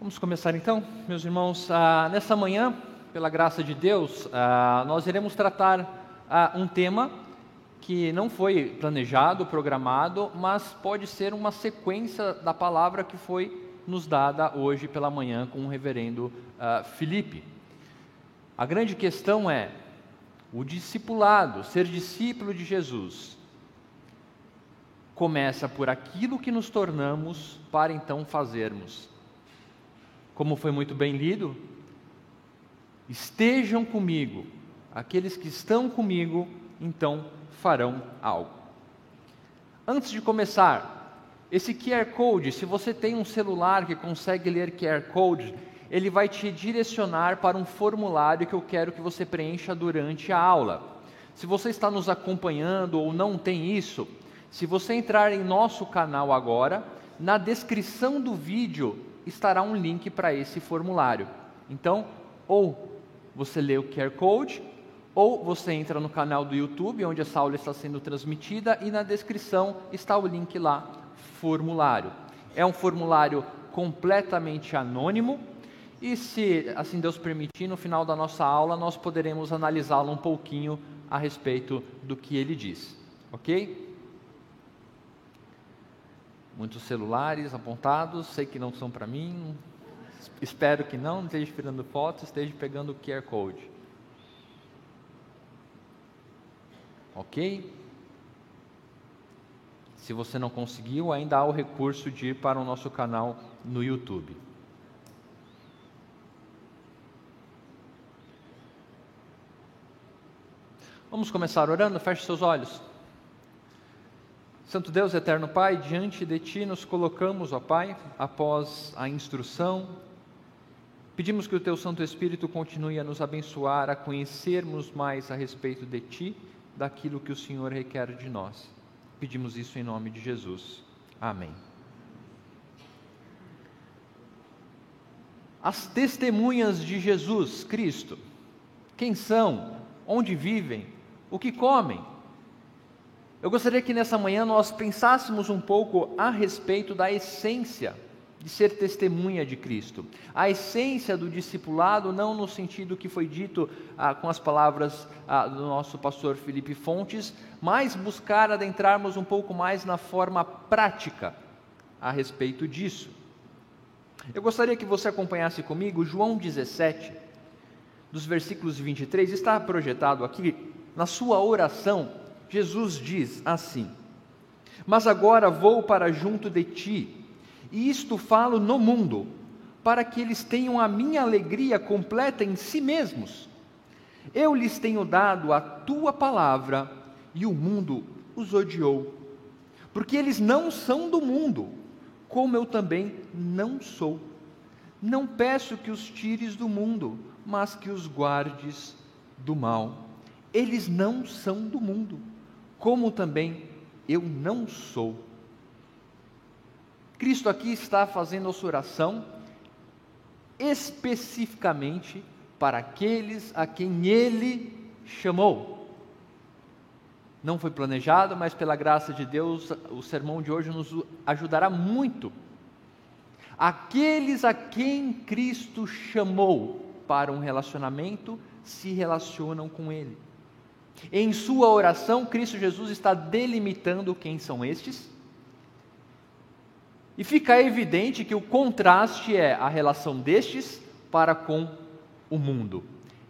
Vamos começar então, meus irmãos. Ah, nessa manhã, pela graça de Deus, ah, nós iremos tratar ah, um tema que não foi planejado, programado, mas pode ser uma sequência da palavra que foi nos dada hoje pela manhã com o reverendo ah, Felipe. A grande questão é o discipulado, ser discípulo de Jesus. Começa por aquilo que nos tornamos para então fazermos como foi muito bem lido, estejam comigo, aqueles que estão comigo, então farão algo. Antes de começar, esse QR Code, se você tem um celular que consegue ler QR Code, ele vai te direcionar para um formulário que eu quero que você preencha durante a aula. Se você está nos acompanhando ou não tem isso, se você entrar em nosso canal agora, na descrição do vídeo estará um link para esse formulário. Então, ou você lê o QR Code, ou você entra no canal do YouTube, onde essa aula está sendo transmitida, e na descrição está o link lá, formulário. É um formulário completamente anônimo, e se assim Deus permitir, no final da nossa aula, nós poderemos analisá-lo um pouquinho a respeito do que ele diz. Ok? Muitos celulares apontados, sei que não são para mim, espero que não, não esteja tirando fotos, esteja pegando o QR Code. Ok? Se você não conseguiu, ainda há o recurso de ir para o nosso canal no YouTube. Vamos começar orando? Feche seus olhos. Santo Deus, eterno Pai, diante de Ti nos colocamos, ó Pai, após a instrução. Pedimos que o Teu Santo Espírito continue a nos abençoar, a conhecermos mais a respeito de Ti, daquilo que o Senhor requer de nós. Pedimos isso em nome de Jesus. Amém. As testemunhas de Jesus Cristo. Quem são? Onde vivem? O que comem? Eu gostaria que nessa manhã nós pensássemos um pouco a respeito da essência de ser testemunha de Cristo. A essência do discipulado, não no sentido que foi dito ah, com as palavras ah, do nosso pastor Felipe Fontes, mas buscar adentrarmos um pouco mais na forma prática a respeito disso. Eu gostaria que você acompanhasse comigo João 17, dos versículos 23, está projetado aqui na sua oração Jesus diz assim: Mas agora vou para junto de ti, e isto falo no mundo, para que eles tenham a minha alegria completa em si mesmos. Eu lhes tenho dado a tua palavra, e o mundo os odiou, porque eles não são do mundo, como eu também não sou. Não peço que os tires do mundo, mas que os guardes do mal. Eles não são do mundo como também eu não sou. Cristo aqui está fazendo a sua oração especificamente para aqueles a quem Ele chamou. Não foi planejado, mas pela graça de Deus, o sermão de hoje nos ajudará muito. Aqueles a quem Cristo chamou para um relacionamento se relacionam com Ele. Em sua oração, Cristo Jesus está delimitando quem são estes. E fica evidente que o contraste é a relação destes para com o mundo.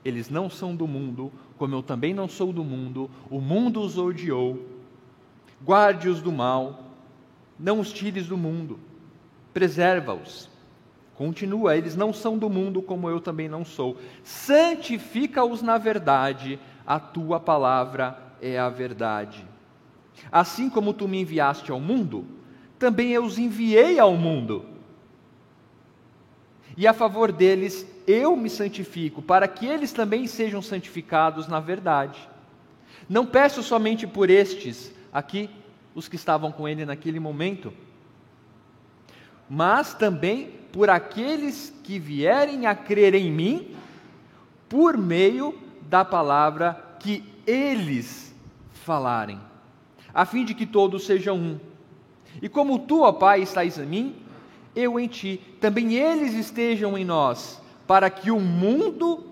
Eles não são do mundo, como eu também não sou do mundo, o mundo os odiou. Guarde-os do mal, não os tires do mundo, preserva-os. Continua, eles não são do mundo, como eu também não sou. Santifica-os na verdade, a tua palavra é a verdade. Assim como tu me enviaste ao mundo, também eu os enviei ao mundo. E a favor deles eu me santifico, para que eles também sejam santificados na verdade. Não peço somente por estes, aqui, os que estavam com ele naquele momento, mas também por aqueles que vierem a crer em mim, por meio da palavra que eles falarem, a fim de que todos sejam um. E como tu, ó Pai, estás em mim, eu em ti, também eles estejam em nós, para que o mundo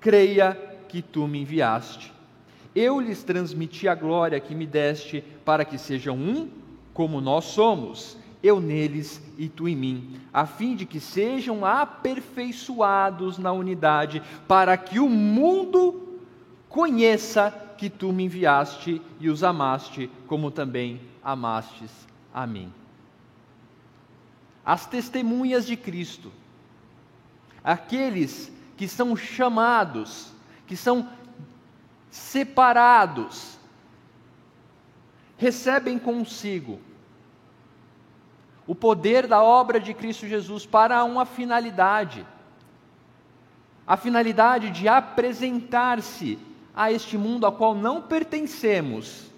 creia que tu me enviaste. Eu lhes transmiti a glória que me deste, para que sejam um como nós somos, eu neles e tu em mim, a fim de que sejam aperfeiçoados na unidade, para que o mundo conheça que tu me enviaste e os amaste, como também amastes a mim. As testemunhas de Cristo, aqueles que são chamados, que são separados, recebem consigo o poder da obra de Cristo Jesus para uma finalidade a finalidade de apresentar-se a este mundo ao qual não pertencemos,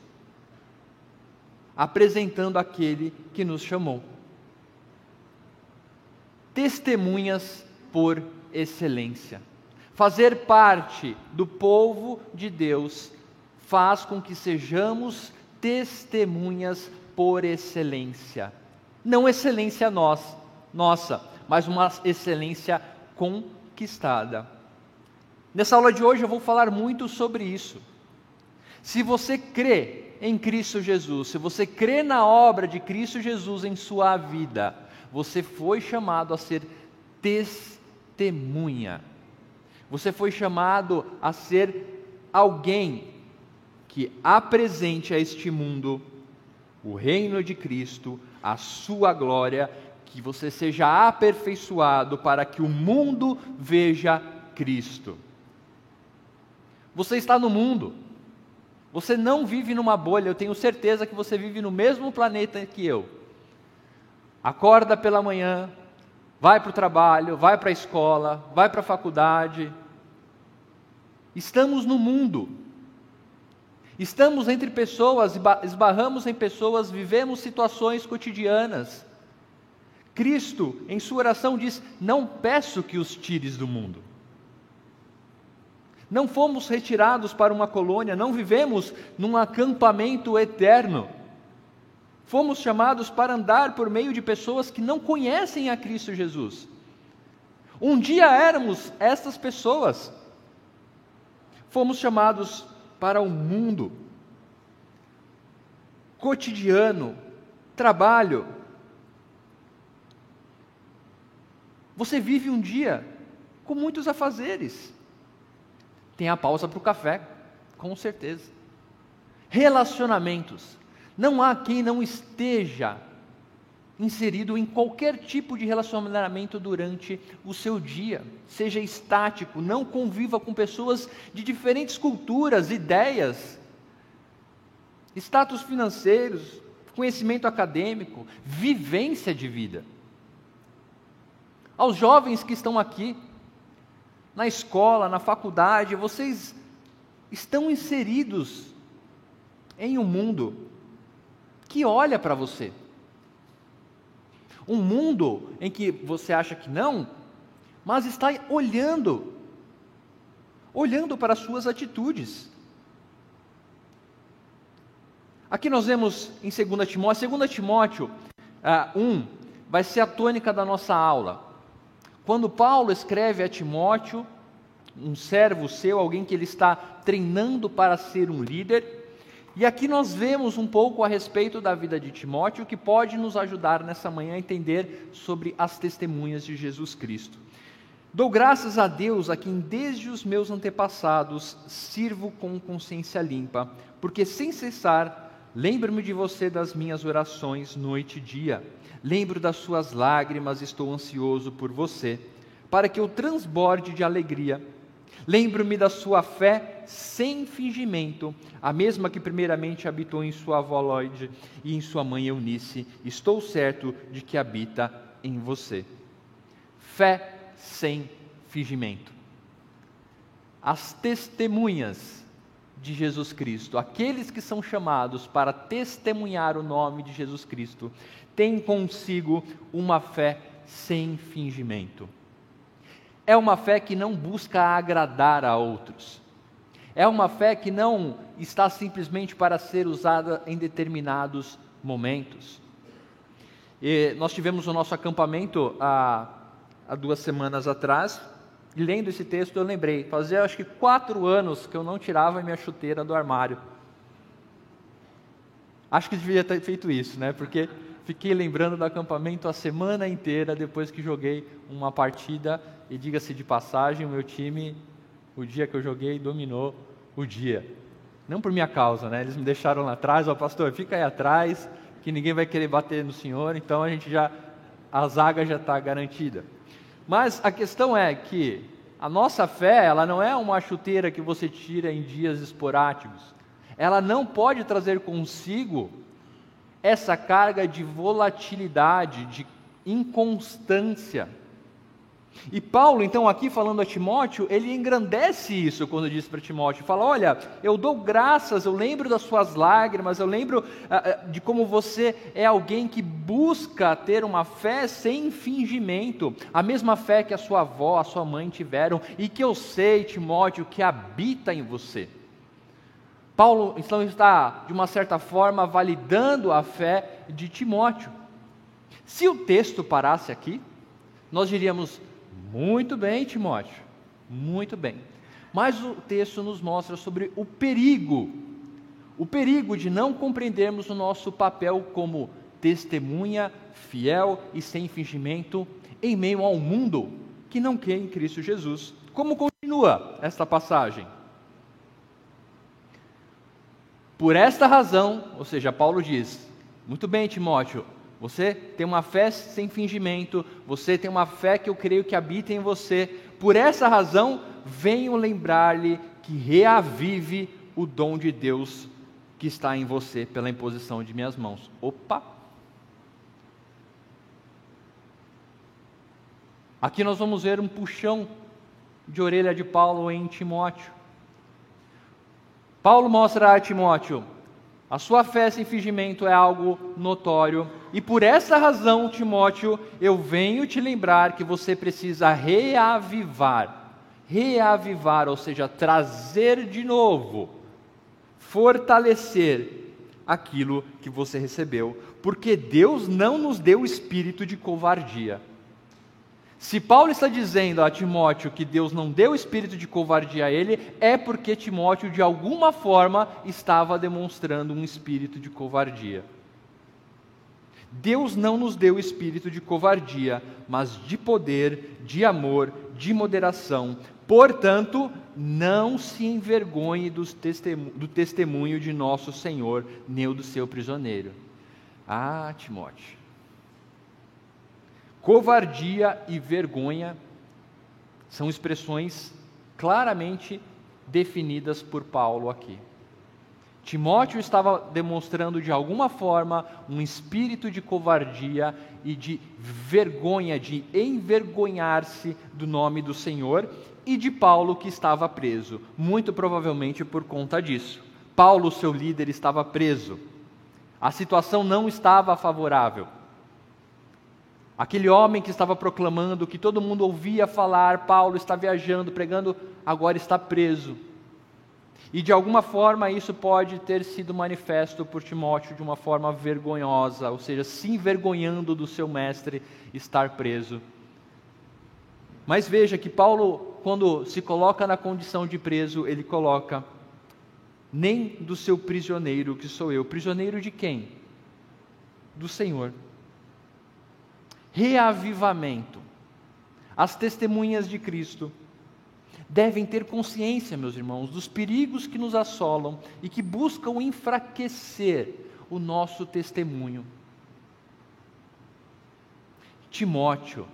apresentando aquele que nos chamou. Testemunhas por excelência. Fazer parte do povo de Deus faz com que sejamos testemunhas por excelência. Não excelência nós, nossa, mas uma excelência conquistada. Nessa aula de hoje eu vou falar muito sobre isso. Se você crê em Cristo Jesus, se você crê na obra de Cristo Jesus em sua vida, você foi chamado a ser testemunha. Você foi chamado a ser alguém que apresente a este mundo o reino de Cristo, a sua glória, que você seja aperfeiçoado para que o mundo veja Cristo. Você está no mundo, você não vive numa bolha, eu tenho certeza que você vive no mesmo planeta que eu. Acorda pela manhã, vai para o trabalho, vai para a escola, vai para a faculdade. Estamos no mundo. Estamos entre pessoas, esbarramos em pessoas, vivemos situações cotidianas. Cristo, em sua oração, diz: Não peço que os tires do mundo. Não fomos retirados para uma colônia, não vivemos num acampamento eterno. Fomos chamados para andar por meio de pessoas que não conhecem a Cristo Jesus. Um dia éramos essas pessoas. Fomos chamados para o mundo cotidiano, trabalho. Você vive um dia com muitos afazeres. Tem a pausa para o café, com certeza. Relacionamentos. Não há quem não esteja inserido em qualquer tipo de relacionamento durante o seu dia. Seja estático, não conviva com pessoas de diferentes culturas, ideias, status financeiros, conhecimento acadêmico, vivência de vida. Aos jovens que estão aqui, na escola, na faculdade, vocês estão inseridos em um mundo que olha para você. Um mundo em que você acha que não, mas está olhando, olhando para as suas atitudes. Aqui nós vemos em 2 Timóteo, 2 Timóteo uh, 1 vai ser a tônica da nossa aula. Quando Paulo escreve a Timóteo, um servo seu, alguém que ele está treinando para ser um líder, e aqui nós vemos um pouco a respeito da vida de Timóteo, que pode nos ajudar nessa manhã a entender sobre as testemunhas de Jesus Cristo. Dou graças a Deus a quem desde os meus antepassados sirvo com consciência limpa, porque sem cessar lembro-me de você das minhas orações noite e dia. Lembro das suas lágrimas, estou ansioso por você, para que eu transborde de alegria Lembro-me da sua fé sem fingimento, a mesma que primeiramente habitou em sua avó Lloyd e em sua mãe Eunice. Estou certo de que habita em você. Fé sem fingimento. As testemunhas de Jesus Cristo, aqueles que são chamados para testemunhar o nome de Jesus Cristo, têm consigo uma fé sem fingimento. É uma fé que não busca agradar a outros. É uma fé que não está simplesmente para ser usada em determinados momentos. E nós tivemos o nosso acampamento há, há duas semanas atrás, e lendo esse texto eu lembrei, fazia acho que quatro anos que eu não tirava minha chuteira do armário. Acho que devia ter feito isso, né? Porque fiquei lembrando do acampamento a semana inteira depois que joguei uma partida e diga-se de passagem, o meu time, o dia que eu joguei, dominou o dia. Não por minha causa, né? Eles me deixaram lá atrás, ó pastor, fica aí atrás, que ninguém vai querer bater no senhor, então a gente já, a zaga já está garantida. Mas a questão é que a nossa fé, ela não é uma chuteira que você tira em dias esporádicos. Ela não pode trazer consigo essa carga de volatilidade, de inconstância. E Paulo, então, aqui falando a Timóteo, ele engrandece isso quando diz para Timóteo: fala, olha, eu dou graças, eu lembro das suas lágrimas, eu lembro uh, de como você é alguém que busca ter uma fé sem fingimento, a mesma fé que a sua avó, a sua mãe tiveram, e que eu sei, Timóteo, que habita em você. Paulo, então, está, de uma certa forma, validando a fé de Timóteo. Se o texto parasse aqui, nós diríamos, muito bem, Timóteo, muito bem. Mas o texto nos mostra sobre o perigo, o perigo de não compreendermos o nosso papel como testemunha fiel e sem fingimento em meio ao mundo que não crê em Cristo Jesus. Como continua esta passagem? Por esta razão, ou seja, Paulo diz: muito bem, Timóteo, você tem uma fé sem fingimento, você tem uma fé que eu creio que habita em você. Por essa razão, venho lembrar-lhe que reavive o dom de Deus que está em você pela imposição de minhas mãos. Opa! Aqui nós vamos ver um puxão de orelha de Paulo em Timóteo. Paulo mostra a Timóteo a sua fé sem fingimento é algo notório, e por essa razão, Timóteo, eu venho te lembrar que você precisa reavivar, reavivar, ou seja, trazer de novo, fortalecer aquilo que você recebeu, porque Deus não nos deu espírito de covardia, se Paulo está dizendo a Timóteo que Deus não deu espírito de covardia a ele, é porque Timóteo, de alguma forma, estava demonstrando um espírito de covardia. Deus não nos deu espírito de covardia, mas de poder, de amor, de moderação. Portanto, não se envergonhe do testemunho, de nosso Senhor, nem do seu prisioneiro. Ah, Timóteo. Covardia e vergonha são expressões claramente definidas por Paulo aqui. Timóteo estava demonstrando de alguma forma um espírito de covardia e de vergonha, de envergonhar-se do nome do Senhor, e de Paulo que estava preso, muito provavelmente por conta disso. Paulo, seu líder, estava preso. A situação não estava favorável. Aquele homem que estava proclamando, que todo mundo ouvia falar, Paulo está viajando, pregando, agora está preso. E de alguma forma isso pode ter sido manifesto por Timóteo de uma forma vergonhosa, ou seja, se envergonhando do seu mestre estar preso. Mas veja que Paulo, quando se coloca na condição de preso, ele coloca nem do seu prisioneiro, que sou eu. Prisioneiro de quem? Do Senhor reavivamento. As testemunhas de Cristo devem ter consciência, meus irmãos, dos perigos que nos assolam e que buscam enfraquecer o nosso testemunho. Timóteo,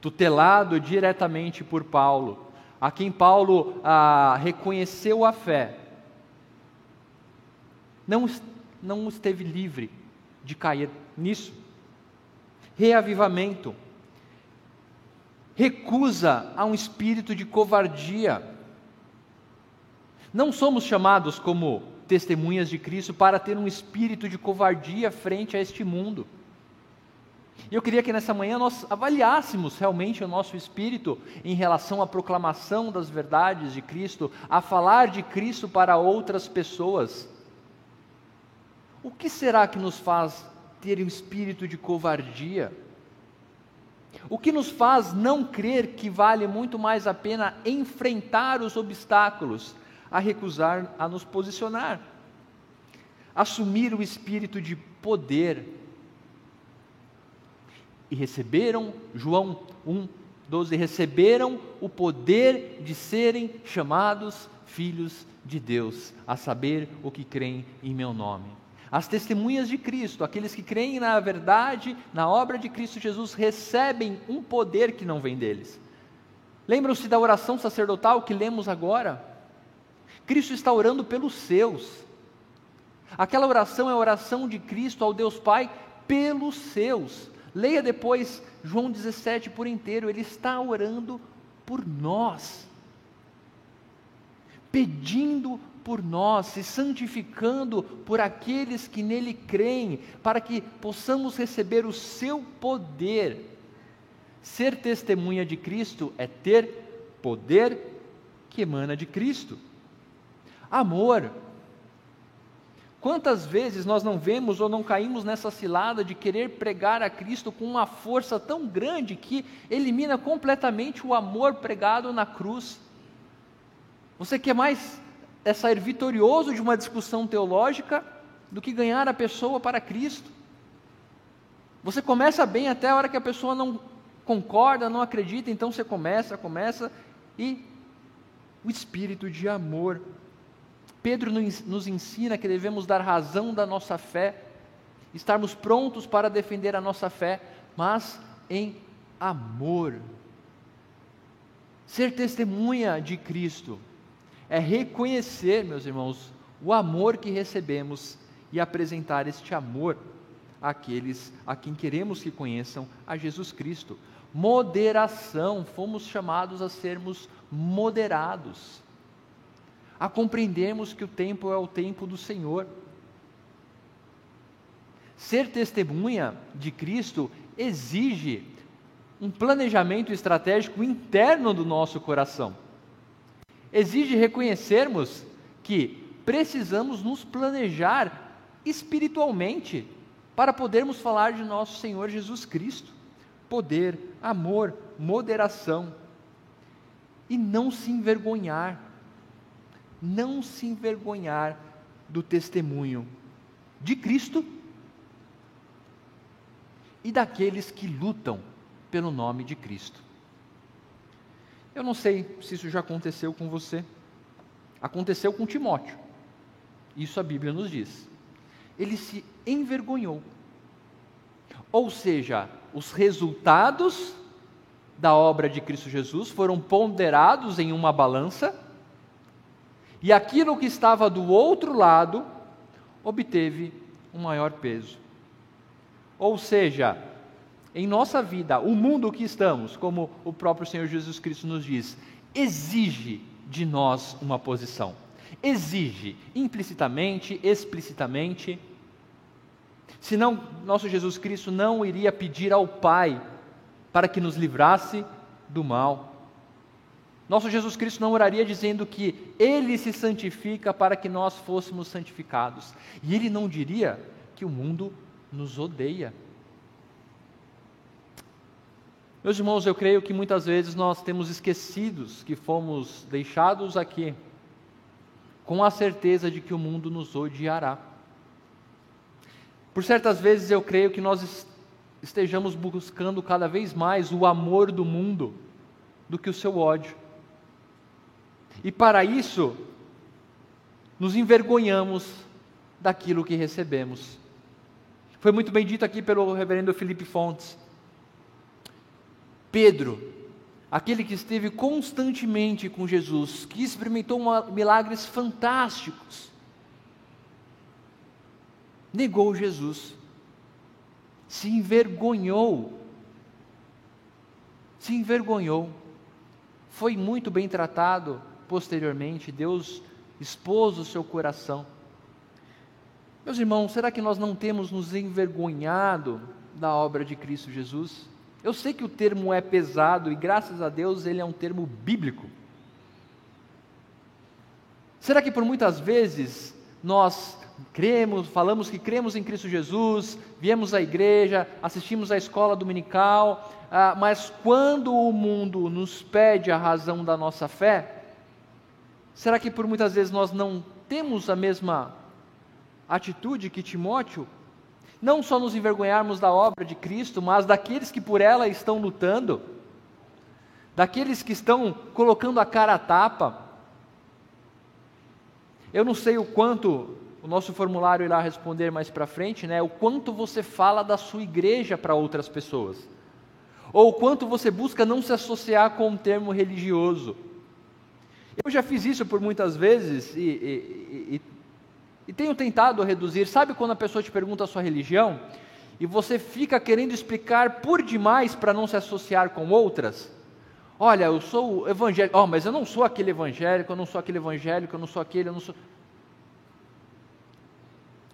tutelado diretamente por Paulo, a quem Paulo ah, reconheceu a fé, não, não esteve livre de cair nisso reavivamento, recusa a um espírito de covardia. Não somos chamados como testemunhas de Cristo para ter um espírito de covardia frente a este mundo. E eu queria que nessa manhã nós avaliássemos realmente o nosso espírito em relação à proclamação das verdades de Cristo, a falar de Cristo para outras pessoas. O que será que nos faz ter um espírito de covardia? O que nos faz não crer que vale muito mais a pena enfrentar os obstáculos a recusar a nos posicionar? Assumir o espírito de poder. E receberam, João 1, 12, receberam o poder de serem chamados filhos de Deus, a saber o que creem em meu nome. As testemunhas de Cristo, aqueles que creem na verdade, na obra de Cristo Jesus, recebem um poder que não vem deles. Lembram-se da oração sacerdotal que lemos agora? Cristo está orando pelos seus. Aquela oração é a oração de Cristo ao Deus Pai pelos seus. Leia depois João 17 por inteiro, ele está orando por nós, pedindo por nós, se santificando por aqueles que nele creem, para que possamos receber o seu poder. Ser testemunha de Cristo é ter poder que emana de Cristo. Amor. Quantas vezes nós não vemos ou não caímos nessa cilada de querer pregar a Cristo com uma força tão grande que elimina completamente o amor pregado na cruz? Você quer mais é sair vitorioso de uma discussão teológica do que ganhar a pessoa para Cristo. Você começa bem até a hora que a pessoa não concorda, não acredita, então você começa, começa e o espírito de amor. Pedro nos ensina que devemos dar razão da nossa fé, estarmos prontos para defender a nossa fé, mas em amor. Ser testemunha de Cristo é reconhecer, meus irmãos, o amor que recebemos e apresentar este amor àqueles a quem queremos que conheçam a Jesus Cristo. Moderação, fomos chamados a sermos moderados, a compreendermos que o tempo é o tempo do Senhor. Ser testemunha de Cristo exige um planejamento estratégico interno do nosso coração exige reconhecermos que precisamos nos planejar espiritualmente para podermos falar de nosso Senhor Jesus Cristo. Poder, amor, moderação. E não se envergonhar. Não se envergonhar do testemunho de Cristo e daqueles que lutam pelo nome de Cristo. Eu não sei se isso já aconteceu com você. Aconteceu com Timóteo. Isso a Bíblia nos diz. Ele se envergonhou. Ou seja, os resultados da obra de Cristo Jesus foram ponderados em uma balança, e aquilo que estava do outro lado obteve um maior peso. Ou seja, em nossa vida, o mundo que estamos, como o próprio Senhor Jesus Cristo nos diz, exige de nós uma posição. Exige, implicitamente, explicitamente. Senão, nosso Jesus Cristo não iria pedir ao Pai para que nos livrasse do mal. Nosso Jesus Cristo não oraria dizendo que Ele se santifica para que nós fôssemos santificados. E Ele não diria que o mundo nos odeia. Meus irmãos, eu creio que muitas vezes nós temos esquecidos que fomos deixados aqui com a certeza de que o mundo nos odiará. Por certas vezes eu creio que nós estejamos buscando cada vez mais o amor do mundo do que o seu ódio. E para isso, nos envergonhamos daquilo que recebemos. Foi muito bem dito aqui pelo reverendo Felipe Fontes. Pedro, aquele que esteve constantemente com Jesus, que experimentou milagres fantásticos, negou Jesus, se envergonhou, se envergonhou, foi muito bem tratado posteriormente, Deus expôs o seu coração. Meus irmãos, será que nós não temos nos envergonhado da obra de Cristo Jesus? Eu sei que o termo é pesado e graças a Deus ele é um termo bíblico. Será que por muitas vezes nós cremos, falamos que cremos em Cristo Jesus, viemos à igreja, assistimos à escola dominical, ah, mas quando o mundo nos pede a razão da nossa fé, será que por muitas vezes nós não temos a mesma atitude que Timóteo? Não só nos envergonharmos da obra de Cristo, mas daqueles que por ela estão lutando, daqueles que estão colocando a cara a tapa. Eu não sei o quanto o nosso formulário irá responder mais para frente, né? O quanto você fala da sua igreja para outras pessoas, ou o quanto você busca não se associar com um termo religioso. Eu já fiz isso por muitas vezes e, e, e, e tenho tentado reduzir. Sabe quando a pessoa te pergunta a sua religião e você fica querendo explicar por demais para não se associar com outras? Olha, eu sou evangélico, oh, mas eu não sou aquele evangélico, eu não sou aquele evangélico, eu não sou aquele, eu não sou.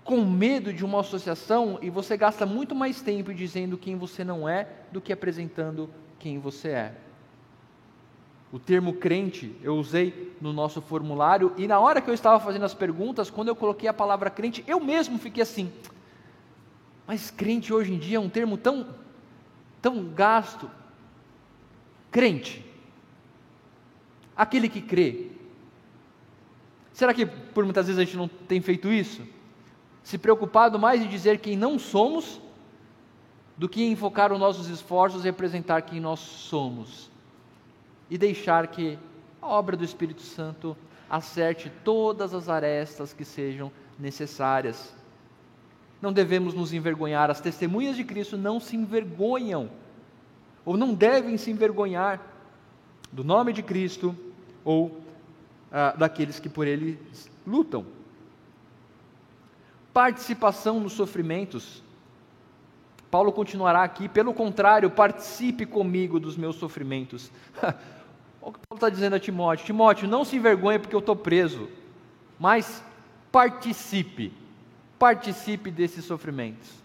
Com medo de uma associação e você gasta muito mais tempo dizendo quem você não é do que apresentando quem você é. O termo crente eu usei no nosso formulário e na hora que eu estava fazendo as perguntas, quando eu coloquei a palavra crente, eu mesmo fiquei assim. Mas crente hoje em dia é um termo tão tão gasto. Crente. Aquele que crê. Será que por muitas vezes a gente não tem feito isso? Se preocupado mais em dizer quem não somos do que em focar os nossos esforços em representar quem nós somos e deixar que a obra do Espírito Santo acerte todas as arestas que sejam necessárias. Não devemos nos envergonhar, as testemunhas de Cristo não se envergonham, ou não devem se envergonhar do nome de Cristo ou ah, daqueles que por ele lutam. Participação nos sofrimentos. Paulo continuará aqui, pelo contrário, participe comigo dos meus sofrimentos. Olha o que Paulo está dizendo a Timóteo: Timóteo, não se envergonhe porque eu estou preso, mas participe, participe desses sofrimentos.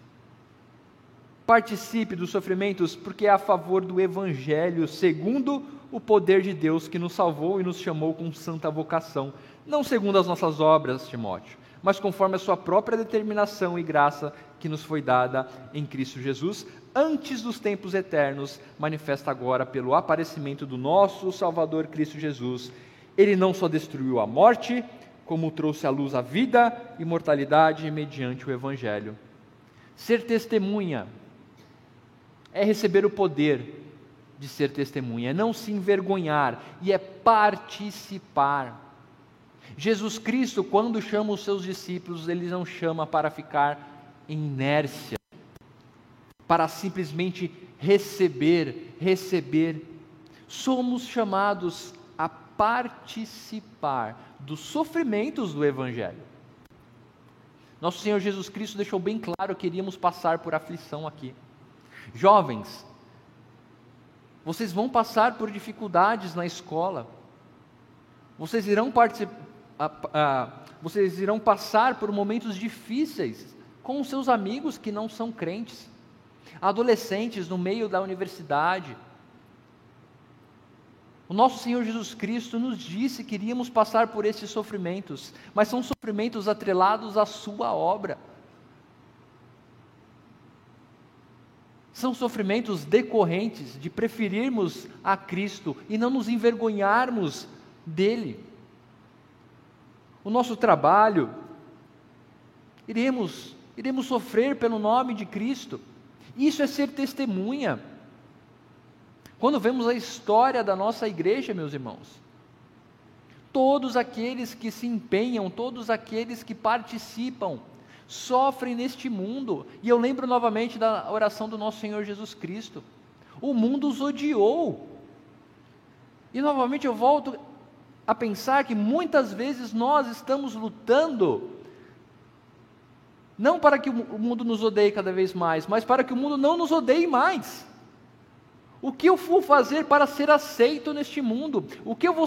Participe dos sofrimentos porque é a favor do Evangelho, segundo o poder de Deus que nos salvou e nos chamou com santa vocação, não segundo as nossas obras, Timóteo, mas conforme a sua própria determinação e graça que nos foi dada em Cristo Jesus, antes dos tempos eternos, manifesta agora pelo aparecimento do nosso Salvador Cristo Jesus. Ele não só destruiu a morte, como trouxe à luz a vida e mortalidade mediante o Evangelho. Ser testemunha é receber o poder de ser testemunha, é não se envergonhar e é participar. Jesus Cristo, quando chama os seus discípulos, ele não chama para ficar em inércia, para simplesmente receber, receber. Somos chamados a participar dos sofrimentos do Evangelho. Nosso Senhor Jesus Cristo deixou bem claro que iríamos passar por aflição aqui. Jovens, vocês vão passar por dificuldades na escola, vocês irão, vocês irão passar por momentos difíceis com seus amigos que não são crentes adolescentes no meio da universidade. O nosso Senhor Jesus Cristo nos disse que iríamos passar por esses sofrimentos, mas são sofrimentos atrelados à Sua obra. São sofrimentos decorrentes de preferirmos a Cristo e não nos envergonharmos dele. O nosso trabalho, iremos, iremos sofrer pelo nome de Cristo. Isso é ser testemunha. Quando vemos a história da nossa igreja, meus irmãos, todos aqueles que se empenham, todos aqueles que participam, sofrem neste mundo. E eu lembro novamente da oração do nosso Senhor Jesus Cristo. O mundo os odiou. E novamente eu volto a pensar que muitas vezes nós estamos lutando não para que o mundo nos odeie cada vez mais, mas para que o mundo não nos odeie mais. O que eu vou fazer para ser aceito neste mundo? O que eu vou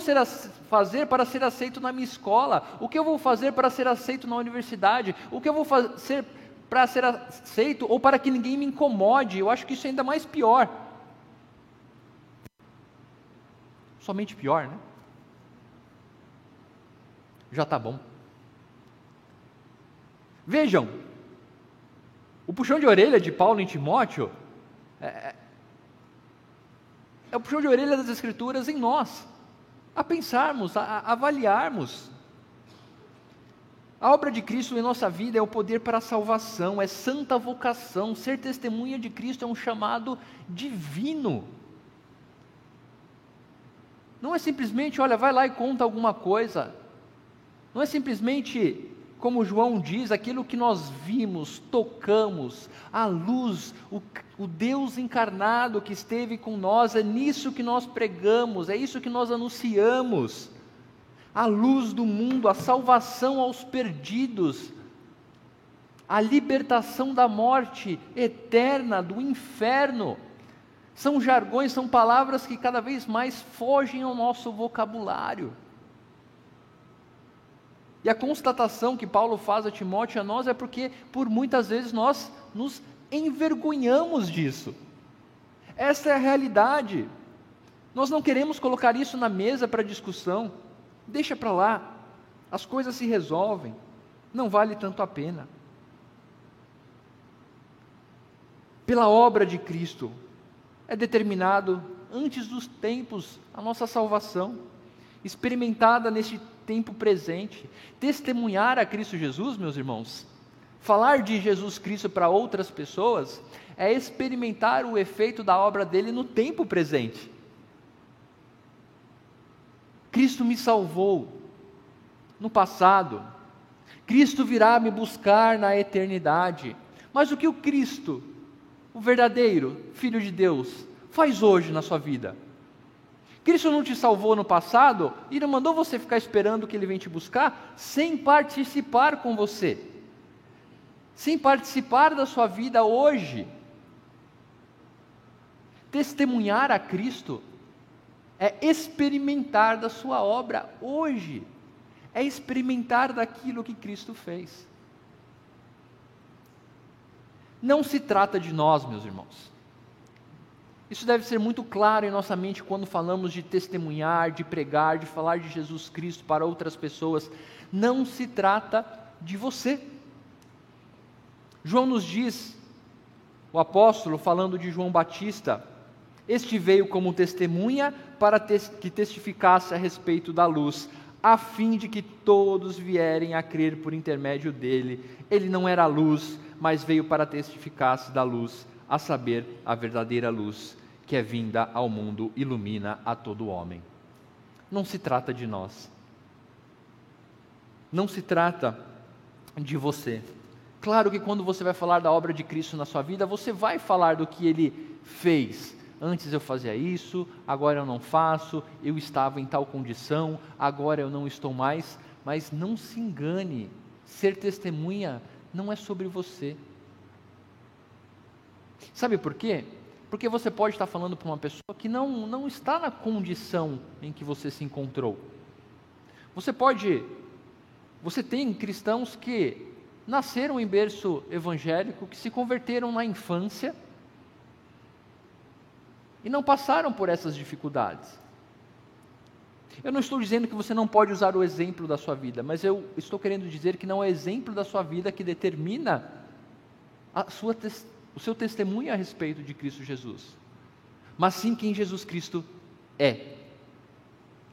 fazer para ser aceito na minha escola? O que eu vou fazer para ser aceito na universidade? O que eu vou fazer para ser aceito ou para que ninguém me incomode? Eu acho que isso é ainda mais pior. Somente pior, né? Já está bom. Vejam, o puxão de orelha de Paulo em Timóteo é, é, é o puxão de orelha das Escrituras em nós, a pensarmos, a, a avaliarmos. A obra de Cristo em nossa vida é o poder para a salvação, é santa vocação. Ser testemunha de Cristo é um chamado divino. Não é simplesmente, olha, vai lá e conta alguma coisa. Não é simplesmente, como João diz, aquilo que nós vimos, tocamos, a luz, o, o Deus encarnado que esteve com nós, é nisso que nós pregamos, é isso que nós anunciamos a luz do mundo, a salvação aos perdidos, a libertação da morte eterna, do inferno. São jargões, são palavras que cada vez mais fogem ao nosso vocabulário. E a constatação que Paulo faz a Timóteo e a nós é porque, por muitas vezes, nós nos envergonhamos disso. Essa é a realidade. Nós não queremos colocar isso na mesa para discussão. Deixa para lá, as coisas se resolvem, não vale tanto a pena. Pela obra de Cristo, é determinado antes dos tempos a nossa salvação, experimentada neste tempo presente. Testemunhar a Cristo Jesus, meus irmãos, falar de Jesus Cristo para outras pessoas, é experimentar o efeito da obra dele no tempo presente. Cristo me salvou no passado. Cristo virá me buscar na eternidade. Mas o que o Cristo, o verdadeiro Filho de Deus, faz hoje na sua vida? Cristo não te salvou no passado e não mandou você ficar esperando que Ele venha te buscar sem participar com você, sem participar da sua vida hoje. Testemunhar a Cristo é experimentar da sua obra hoje, é experimentar daquilo que Cristo fez. Não se trata de nós, meus irmãos. Isso deve ser muito claro em nossa mente quando falamos de testemunhar, de pregar, de falar de Jesus Cristo para outras pessoas. Não se trata de você. João nos diz, o apóstolo, falando de João Batista, este veio como testemunha para que testificasse a respeito da luz, a fim de que todos vierem a crer por intermédio dele. Ele não era a luz, mas veio para testificar-se da luz, a saber, a verdadeira luz, que é vinda ao mundo, ilumina a todo homem. Não se trata de nós. Não se trata de você. Claro que quando você vai falar da obra de Cristo na sua vida, você vai falar do que ele fez, Antes eu fazia isso, agora eu não faço, eu estava em tal condição, agora eu não estou mais. Mas não se engane, ser testemunha não é sobre você. Sabe por quê? Porque você pode estar falando para uma pessoa que não, não está na condição em que você se encontrou. Você pode. Você tem cristãos que nasceram em berço evangélico, que se converteram na infância e não passaram por essas dificuldades. Eu não estou dizendo que você não pode usar o exemplo da sua vida, mas eu estou querendo dizer que não é o exemplo da sua vida que determina sua, o seu testemunho a respeito de Cristo Jesus, mas sim quem Jesus Cristo é.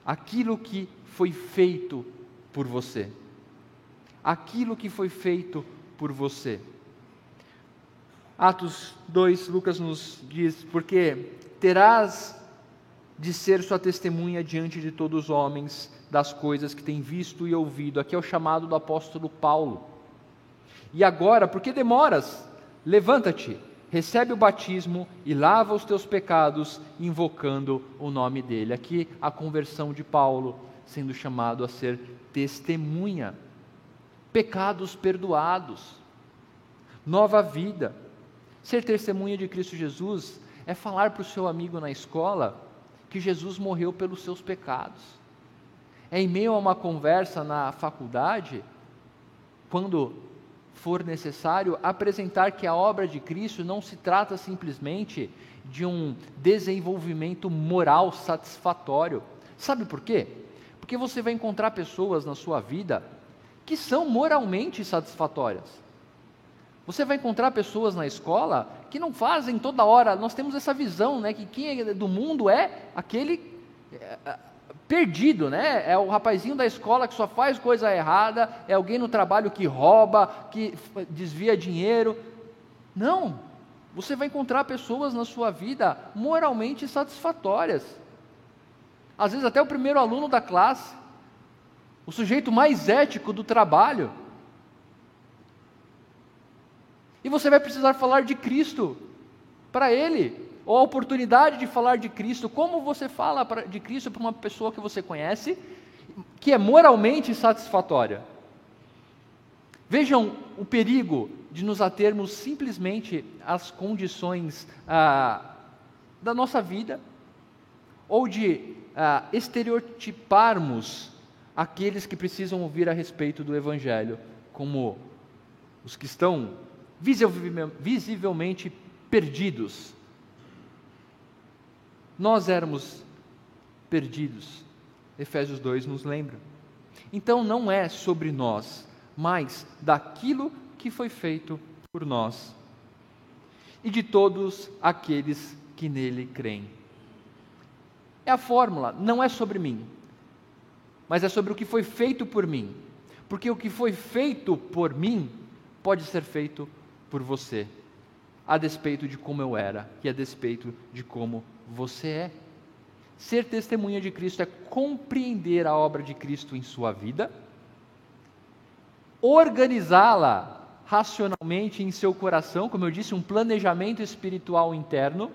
Aquilo que foi feito por você. Aquilo que foi feito por você. Atos 2, Lucas nos diz: Porque terás de ser sua testemunha diante de todos os homens das coisas que tem visto e ouvido. Aqui é o chamado do apóstolo Paulo. E agora, por que demoras? Levanta-te, recebe o batismo e lava os teus pecados, invocando o nome dele. Aqui a conversão de Paulo, sendo chamado a ser testemunha. Pecados perdoados, nova vida. Ser testemunha de Cristo Jesus é falar para o seu amigo na escola que Jesus morreu pelos seus pecados. É em meio a uma conversa na faculdade, quando for necessário, apresentar que a obra de Cristo não se trata simplesmente de um desenvolvimento moral satisfatório. Sabe por quê? Porque você vai encontrar pessoas na sua vida que são moralmente satisfatórias. Você vai encontrar pessoas na escola que não fazem toda hora. Nós temos essa visão, né, que quem é do mundo é aquele é, perdido, né? É o rapazinho da escola que só faz coisa errada, é alguém no trabalho que rouba, que desvia dinheiro. Não. Você vai encontrar pessoas na sua vida moralmente satisfatórias. Às vezes até o primeiro aluno da classe, o sujeito mais ético do trabalho. E você vai precisar falar de Cristo para ele, ou a oportunidade de falar de Cristo. Como você fala de Cristo para uma pessoa que você conhece, que é moralmente satisfatória? Vejam o perigo de nos atermos simplesmente às condições ah, da nossa vida, ou de ah, estereotiparmos aqueles que precisam ouvir a respeito do Evangelho, como os que estão visivelmente perdidos. Nós éramos perdidos, Efésios 2 nos lembra. Então não é sobre nós, mas daquilo que foi feito por nós e de todos aqueles que nele creem. É a fórmula, não é sobre mim, mas é sobre o que foi feito por mim. Porque o que foi feito por mim pode ser feito por você, a despeito de como eu era e a despeito de como você é. Ser testemunha de Cristo é compreender a obra de Cristo em sua vida, organizá-la racionalmente em seu coração, como eu disse, um planejamento espiritual interno,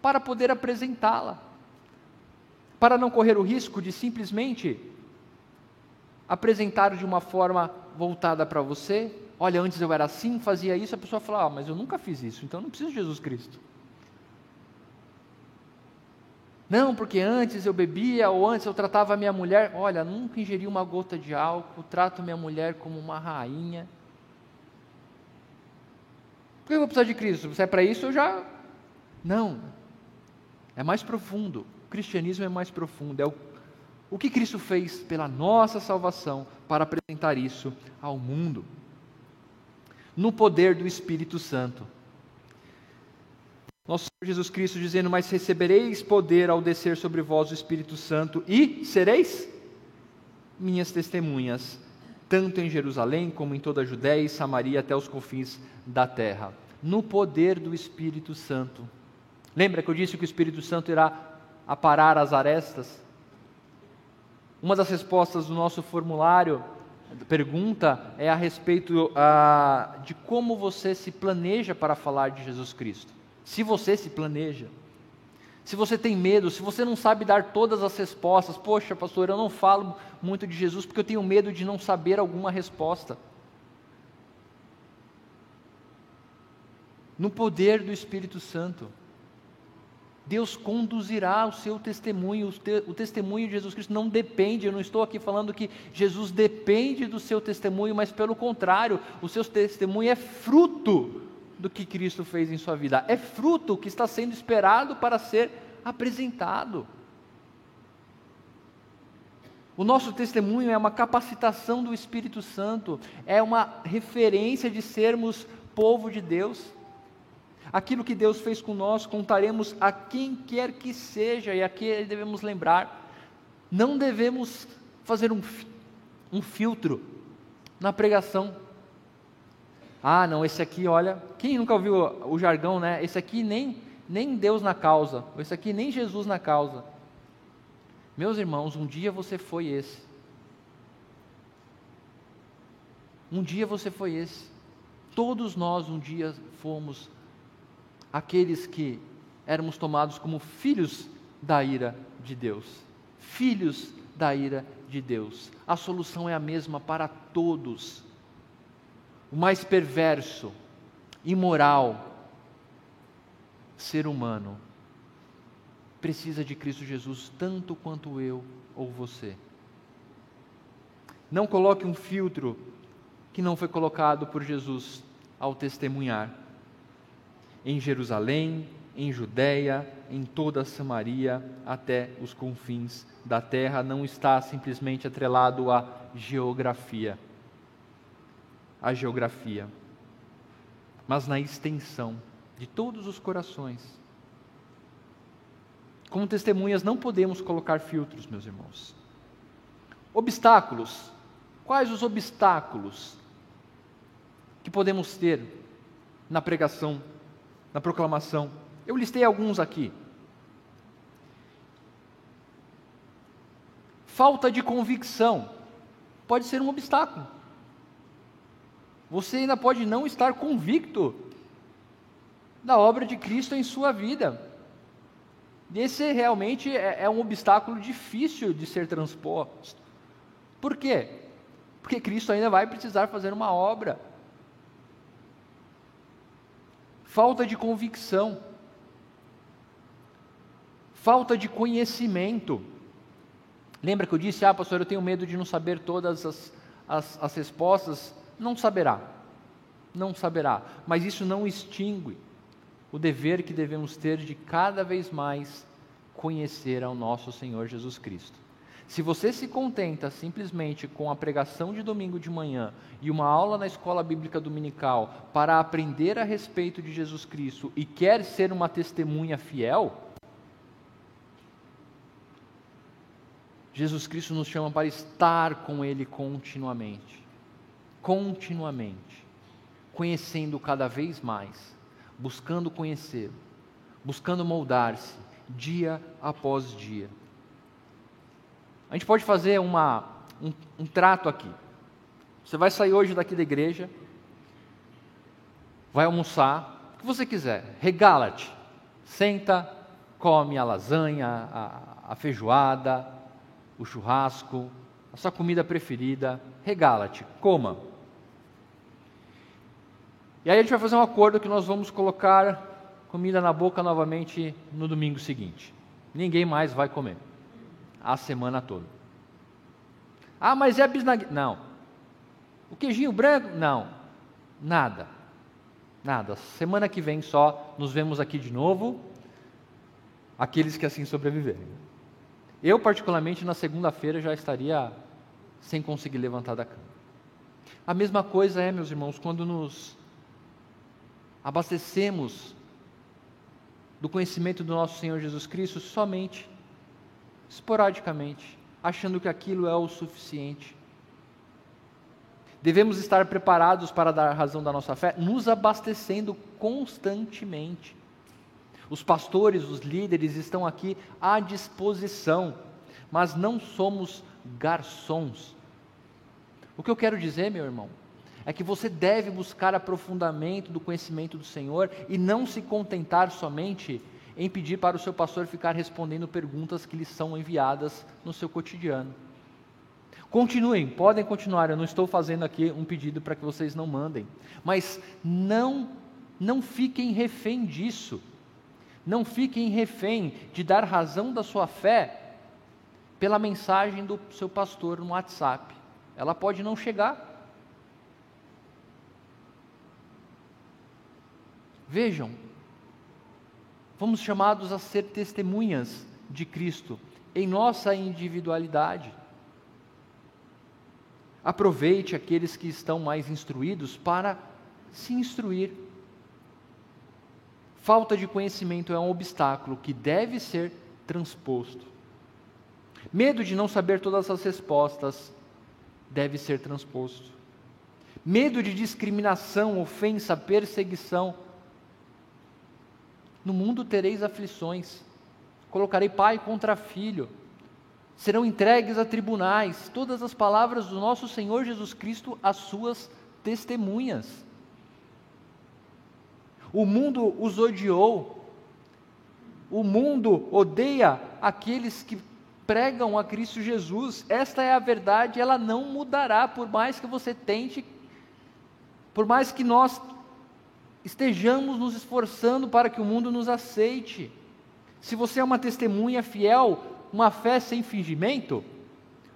para poder apresentá-la. Para não correr o risco de simplesmente apresentar de uma forma voltada para você, olha, antes eu era assim, fazia isso, a pessoa fala, ah, mas eu nunca fiz isso, então não preciso de Jesus Cristo. Não, porque antes eu bebia, ou antes eu tratava a minha mulher, olha, nunca ingeri uma gota de álcool, trato minha mulher como uma rainha. Por que eu vou precisar de Cristo? Se é para isso, eu já. Não. É mais profundo. O cristianismo é mais profundo. É o, o que Cristo fez pela nossa salvação para apresentar isso ao mundo no poder do Espírito Santo. Nosso Senhor Jesus Cristo dizendo: Mas recebereis poder ao descer sobre vós o Espírito Santo e sereis minhas testemunhas, tanto em Jerusalém como em toda a Judéia e Samaria até os confins da terra. No poder do Espírito Santo. Lembra que eu disse que o Espírito Santo irá aparar as arestas? Uma das respostas do nosso formulário pergunta é a respeito uh, de como você se planeja para falar de Jesus Cristo. Se você se planeja, se você tem medo, se você não sabe dar todas as respostas, poxa, pastor, eu não falo muito de Jesus porque eu tenho medo de não saber alguma resposta. No poder do Espírito Santo. Deus conduzirá o seu testemunho, o, te, o, testemunho de Jesus Cristo não depende, eu não estou aqui falando que Jesus depende do seu testemunho, mas pelo contrário, o seu testemunho é fruto do que Cristo fez em sua vida, é fruto que está sendo esperado para ser apresentado. O nosso testemunho é uma capacitação do Espírito Santo, é uma referência de sermos povo de Deus. Aquilo que Deus fez com nós, contaremos a quem quer que seja, e aqui devemos lembrar: não devemos fazer um, um filtro na pregação. Ah, não, esse aqui, olha, quem nunca ouviu o jargão, né? Esse aqui nem, nem Deus na causa, esse aqui nem Jesus na causa. Meus irmãos, um dia você foi esse. Um dia você foi esse. Todos nós um dia fomos aqueles que éramos tomados como filhos da ira de Deus. Filhos da ira de Deus. A solução é a mesma para todos. O mais perverso, imoral ser humano precisa de Cristo Jesus tanto quanto eu ou você. Não coloque um filtro que não foi colocado por Jesus ao testemunhar em Jerusalém, em Judéia, em toda a Samaria, até os confins da terra, não está simplesmente atrelado à geografia. A geografia. mas na extensão de todos os corações. Como testemunhas, não podemos colocar filtros, meus irmãos. Obstáculos. Quais os obstáculos que podemos ter na pregação, na proclamação? Eu listei alguns aqui. Falta de convicção pode ser um obstáculo. Você ainda pode não estar convicto da obra de Cristo em sua vida. Esse realmente é, é um obstáculo difícil de ser transposto. Por quê? Porque Cristo ainda vai precisar fazer uma obra. Falta de convicção, falta de conhecimento. Lembra que eu disse, ah, pastor, eu tenho medo de não saber todas as, as, as respostas? Não saberá, não saberá, mas isso não extingue o dever que devemos ter de cada vez mais conhecer ao nosso Senhor Jesus Cristo. Se você se contenta simplesmente com a pregação de domingo de manhã e uma aula na escola bíblica dominical para aprender a respeito de Jesus Cristo e quer ser uma testemunha fiel, Jesus Cristo nos chama para estar com Ele continuamente continuamente, conhecendo cada vez mais, buscando conhecê-lo, buscando moldar-se dia após dia. A gente pode fazer uma, um, um trato aqui. Você vai sair hoje daqui da igreja, vai almoçar, o que você quiser, regala-te, senta, come a lasanha, a, a feijoada, o churrasco, a sua comida preferida, regala-te, coma. E aí a gente vai fazer um acordo que nós vamos colocar comida na boca novamente no domingo seguinte. Ninguém mais vai comer. A semana toda. Ah, mas é bisnaguinha. Não. O queijinho branco? Não. Nada. Nada. Semana que vem só nos vemos aqui de novo. Aqueles que assim sobreviverem. Eu, particularmente, na segunda-feira já estaria sem conseguir levantar da cama. A mesma coisa é, meus irmãos, quando nos abastecemos do conhecimento do nosso Senhor Jesus Cristo somente, esporadicamente, achando que aquilo é o suficiente. Devemos estar preparados para dar razão da nossa fé, nos abastecendo constantemente. Os pastores, os líderes estão aqui à disposição, mas não somos garçons. O que eu quero dizer, meu irmão, é que você deve buscar aprofundamento do conhecimento do Senhor e não se contentar somente em pedir para o seu pastor ficar respondendo perguntas que lhe são enviadas no seu cotidiano. Continuem, podem continuar, eu não estou fazendo aqui um pedido para que vocês não mandem, mas não não fiquem refém disso. Não fiquem refém de dar razão da sua fé pela mensagem do seu pastor no WhatsApp. Ela pode não chegar, Vejam, fomos chamados a ser testemunhas de Cristo em nossa individualidade. Aproveite aqueles que estão mais instruídos para se instruir. Falta de conhecimento é um obstáculo que deve ser transposto. Medo de não saber todas as respostas deve ser transposto. Medo de discriminação, ofensa, perseguição no mundo tereis aflições, colocarei pai contra filho, serão entregues a tribunais, todas as palavras do nosso Senhor Jesus Cristo, as suas testemunhas. O mundo os odiou, o mundo odeia aqueles que pregam a Cristo Jesus, esta é a verdade, ela não mudará, por mais que você tente, por mais que nós estejamos nos esforçando para que o mundo nos aceite. Se você é uma testemunha fiel, uma fé sem fingimento,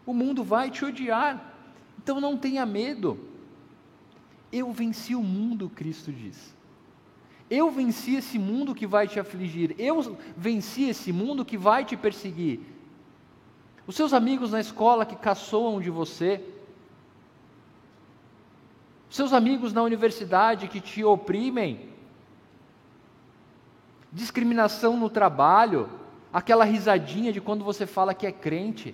o mundo vai te odiar. Então não tenha medo. Eu venci o mundo, Cristo diz. Eu venci esse mundo que vai te afligir. Eu venci esse mundo que vai te perseguir. Os seus amigos na escola que caçoam de você, seus amigos na universidade que te oprimem, discriminação no trabalho, aquela risadinha de quando você fala que é crente,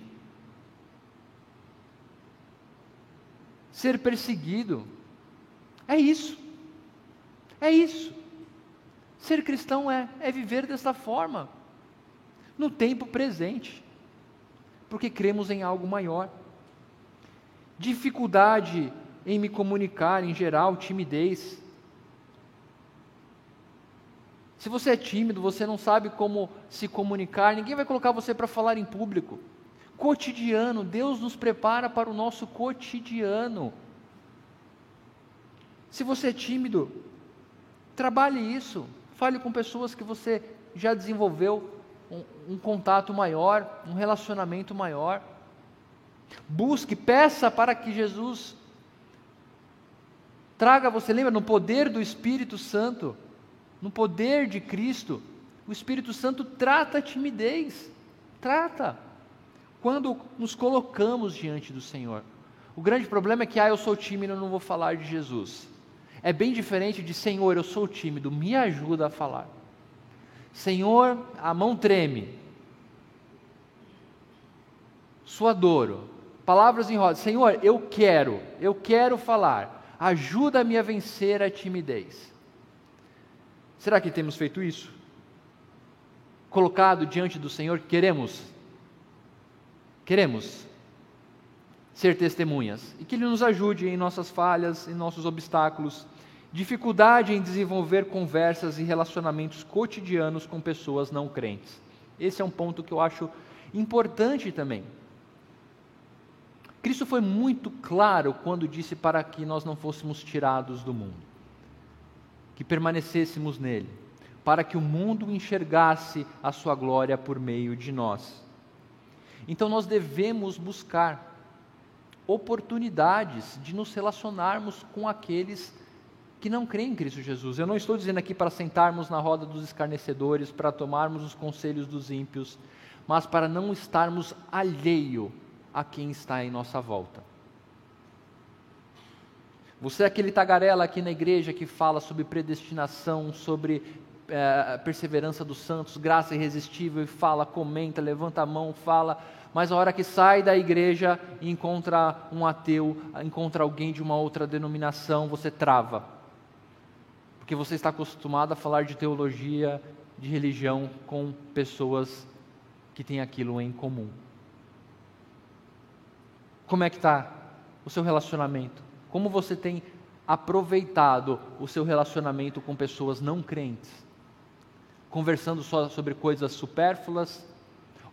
ser perseguido, é isso, é isso. Ser cristão é, é viver dessa forma, no tempo presente, porque cremos em algo maior. Dificuldade em me comunicar, em geral, timidez. Se você é tímido, você não sabe como se comunicar, ninguém vai colocar você para falar em público. Cotidiano, Deus nos prepara para o nosso cotidiano. Se você é tímido, trabalhe isso. Fale com pessoas que você já desenvolveu um, um contato maior, um relacionamento maior. Busque, peça para que Jesus traga, você lembra, no poder do Espírito Santo, no poder de Cristo, o Espírito Santo trata a timidez, trata. Quando nos colocamos diante do Senhor. O grande problema é que, ah, eu sou tímido, eu não vou falar de Jesus. É bem diferente de Senhor, eu sou tímido, me ajuda a falar. Senhor, a mão treme. Suadouro. Palavras em roda. Senhor, eu quero, eu quero falar. Ajuda-me a vencer a timidez. Será que temos feito isso? Colocado diante do Senhor, queremos. Queremos ser testemunhas e que Ele nos ajude em nossas falhas, em nossos obstáculos, dificuldade em desenvolver conversas e relacionamentos cotidianos com pessoas não crentes. Esse é um ponto que eu acho importante também. Cristo foi muito claro quando disse para que nós não fôssemos tirados do mundo, que permanecêssemos nele, para que o mundo enxergasse a sua glória por meio de nós. Então nós devemos buscar oportunidades de nos relacionarmos com aqueles que não creem em Cristo Jesus. Eu não estou dizendo aqui para sentarmos na roda dos escarnecedores, para tomarmos os conselhos dos ímpios, mas para não estarmos alheio a quem está em nossa volta. Você é aquele tagarela aqui na igreja que fala sobre predestinação, sobre é, perseverança dos santos, graça irresistível, e fala, comenta, levanta a mão, fala, mas a hora que sai da igreja e encontra um ateu, encontra alguém de uma outra denominação, você trava. Porque você está acostumado a falar de teologia, de religião com pessoas que têm aquilo em comum. Como é que está o seu relacionamento? Como você tem aproveitado o seu relacionamento com pessoas não crentes? Conversando só sobre coisas supérfluas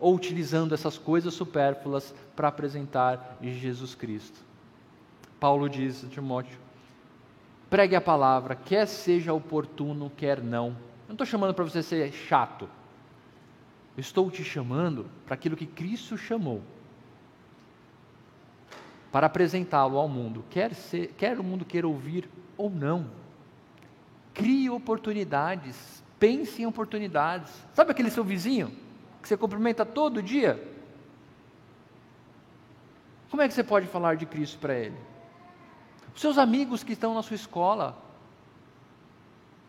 ou utilizando essas coisas supérfluas para apresentar Jesus Cristo. Paulo diz a Timóteo: pregue a palavra, quer seja oportuno, quer não. Eu não estou chamando para você ser chato. Estou te chamando para aquilo que Cristo chamou. Para apresentá-lo ao mundo, quer, ser, quer o mundo queira ouvir ou não. Crie oportunidades, pense em oportunidades. Sabe aquele seu vizinho? que você cumprimenta todo dia, como é que você pode falar de Cristo para ele? Os seus amigos que estão na sua escola,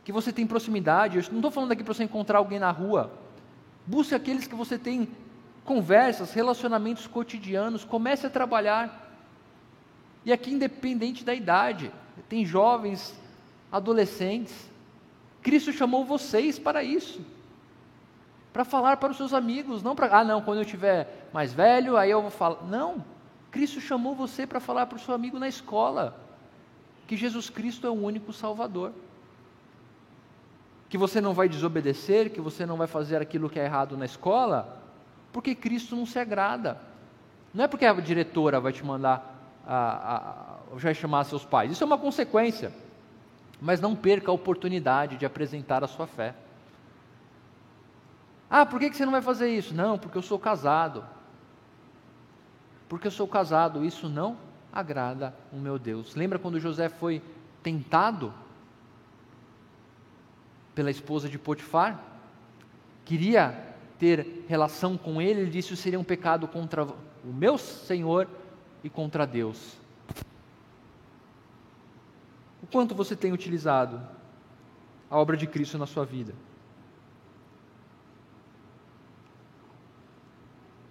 que você tem proximidade, eu não estou falando aqui para você encontrar alguém na rua, busque aqueles que você tem conversas, relacionamentos cotidianos, comece a trabalhar. E aqui, independente da idade, tem jovens, adolescentes, Cristo chamou vocês para isso para falar para os seus amigos, não para, ah, não, quando eu tiver mais velho, aí eu vou falar. Não, Cristo chamou você para falar para o seu amigo na escola que Jesus Cristo é o único Salvador. Que você não vai desobedecer, que você não vai fazer aquilo que é errado na escola, porque Cristo não se agrada. Não é porque a diretora vai te mandar, a, a, vai chamar seus pais. Isso é uma consequência. Mas não perca a oportunidade de apresentar a sua fé. Ah, por que você não vai fazer isso? Não, porque eu sou casado. Porque eu sou casado, isso não agrada o meu Deus. Lembra quando José foi tentado pela esposa de Potifar? Queria ter relação com ele, ele disse: seria um pecado contra o meu Senhor e contra Deus. quanto você tem utilizado a obra de Cristo na sua vida?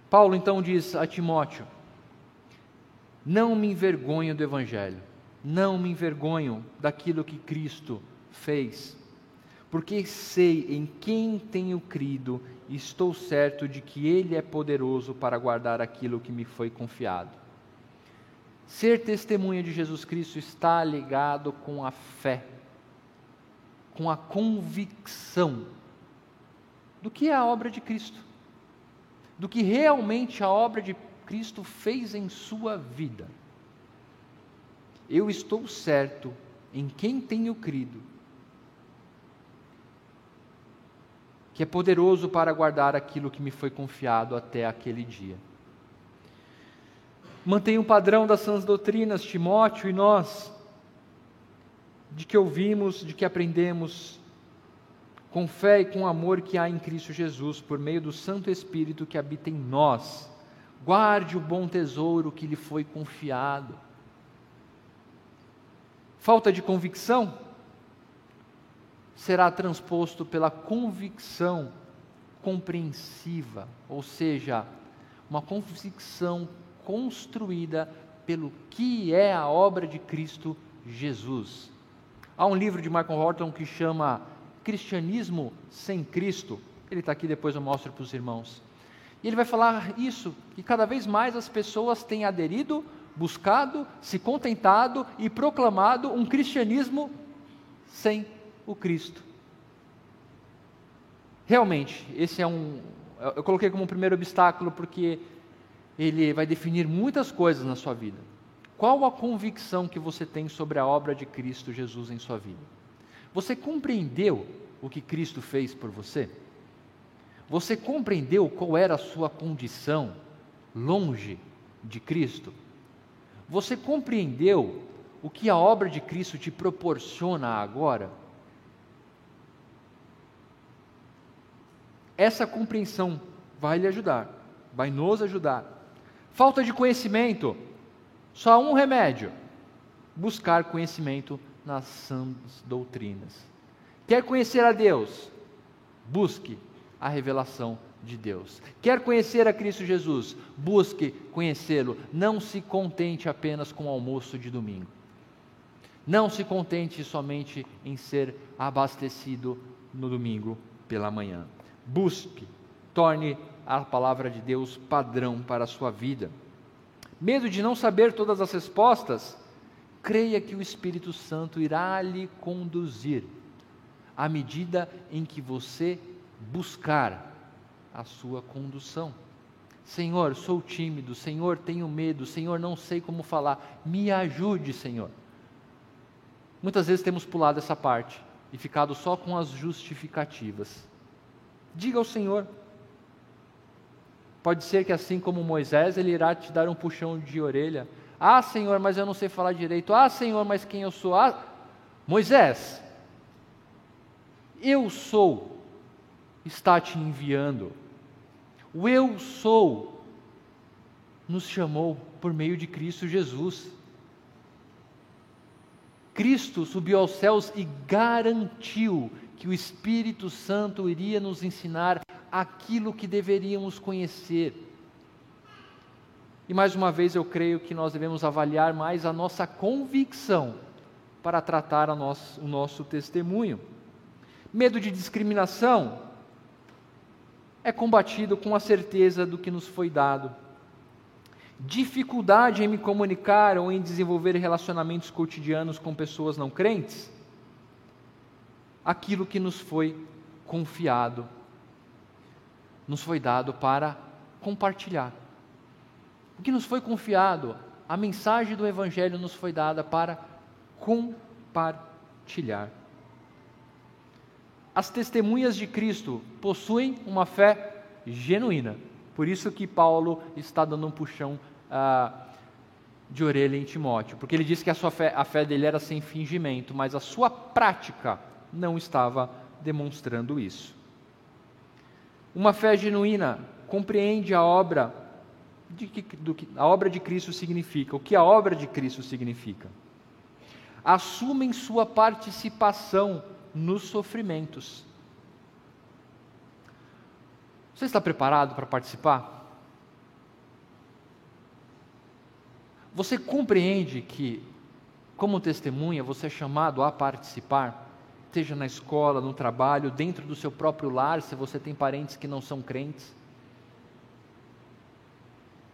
Paulo então diz a Timóteo: Não me envergonho do Evangelho, não me envergonho daquilo que Cristo fez, porque sei em quem tenho crido e estou certo de que Ele é poderoso para guardar aquilo que me foi confiado. Ser testemunha de Jesus Cristo está ligado com a fé, com a convicção do que é a obra de Cristo, do que realmente a obra de Cristo fez em sua vida. Eu estou certo em quem tenho crido, que é poderoso para guardar aquilo que me foi confiado até aquele dia. Mantenha um padrão das sãs doutrinas, Timóteo e nós, de que ouvimos, de que aprendemos, com fé e com amor que há em Cristo Jesus, por meio do Santo Espírito que habita em nós. Guarde o bom tesouro que lhe foi confiado. Falta de convicção será transposto pela convicção compreensiva, ou seja, uma convicção construída pelo que é a obra de Cristo Jesus. Há um livro de Michael Horton que chama Cristianismo sem Cristo. Ele está aqui, depois eu mostro para os irmãos. E ele vai falar isso, que cada vez mais as pessoas têm aderido, buscado, se contentado e proclamado um cristianismo sem o Cristo. Realmente, esse é um. Eu coloquei como um primeiro obstáculo porque ele vai definir muitas coisas na sua vida. Qual a convicção que você tem sobre a obra de Cristo Jesus em sua vida? Você compreendeu o que Cristo fez por você? Você compreendeu qual era a sua condição longe de Cristo? Você compreendeu o que a obra de Cristo te proporciona agora? Essa compreensão vai lhe ajudar, vai nos ajudar Falta de conhecimento, só um remédio: buscar conhecimento nas sãs doutrinas. Quer conhecer a Deus? Busque a revelação de Deus. Quer conhecer a Cristo Jesus? Busque conhecê-lo. Não se contente apenas com o almoço de domingo. Não se contente somente em ser abastecido no domingo pela manhã. Busque, torne a palavra de Deus padrão para a sua vida. Medo de não saber todas as respostas? Creia que o Espírito Santo irá lhe conduzir à medida em que você buscar a sua condução. Senhor, sou tímido, Senhor, tenho medo, Senhor, não sei como falar, me ajude, Senhor. Muitas vezes temos pulado essa parte e ficado só com as justificativas. Diga ao Senhor, Pode ser que assim como Moisés, ele irá te dar um puxão de orelha. Ah, Senhor, mas eu não sei falar direito. Ah, Senhor, mas quem eu sou? Ah, Moisés, eu sou, está te enviando. O eu sou nos chamou por meio de Cristo Jesus. Cristo subiu aos céus e garantiu que o Espírito Santo iria nos ensinar aquilo que deveríamos conhecer. E mais uma vez eu creio que nós devemos avaliar mais a nossa convicção para tratar nosso, o nosso testemunho. Medo de discriminação é combatido com a certeza do que nos foi dado. Dificuldade em me comunicar ou em desenvolver relacionamentos cotidianos com pessoas não crentes? Aquilo que nos foi confiado nos foi dado para compartilhar. O que nos foi confiado, a mensagem do Evangelho nos foi dada para compartilhar. As testemunhas de Cristo possuem uma fé genuína. Por isso que Paulo está dando um puxão ah, de orelha em Timóteo, porque ele disse que a, sua fé, a fé dele era sem fingimento, mas a sua prática não estava demonstrando isso. Uma fé genuína compreende a obra de que, do que a obra de Cristo significa, o que a obra de Cristo significa. assumem sua participação nos sofrimentos. Você está preparado para participar? Você compreende que, como testemunha, você é chamado a participar? Seja na escola, no trabalho, dentro do seu próprio lar, se você tem parentes que não são crentes.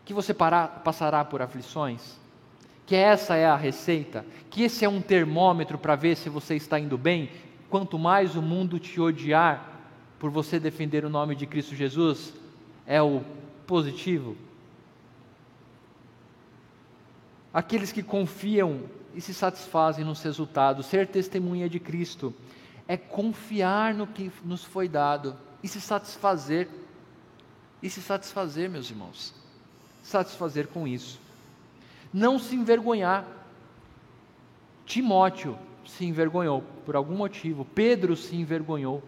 Que você passará por aflições? Que essa é a receita? Que esse é um termômetro para ver se você está indo bem? Quanto mais o mundo te odiar por você defender o nome de Cristo Jesus, é o positivo? Aqueles que confiam e se satisfazem nos resultados, ser testemunha de Cristo é confiar no que nos foi dado e se satisfazer. E se satisfazer, meus irmãos. Satisfazer com isso. Não se envergonhar. Timóteo se envergonhou por algum motivo, Pedro se envergonhou.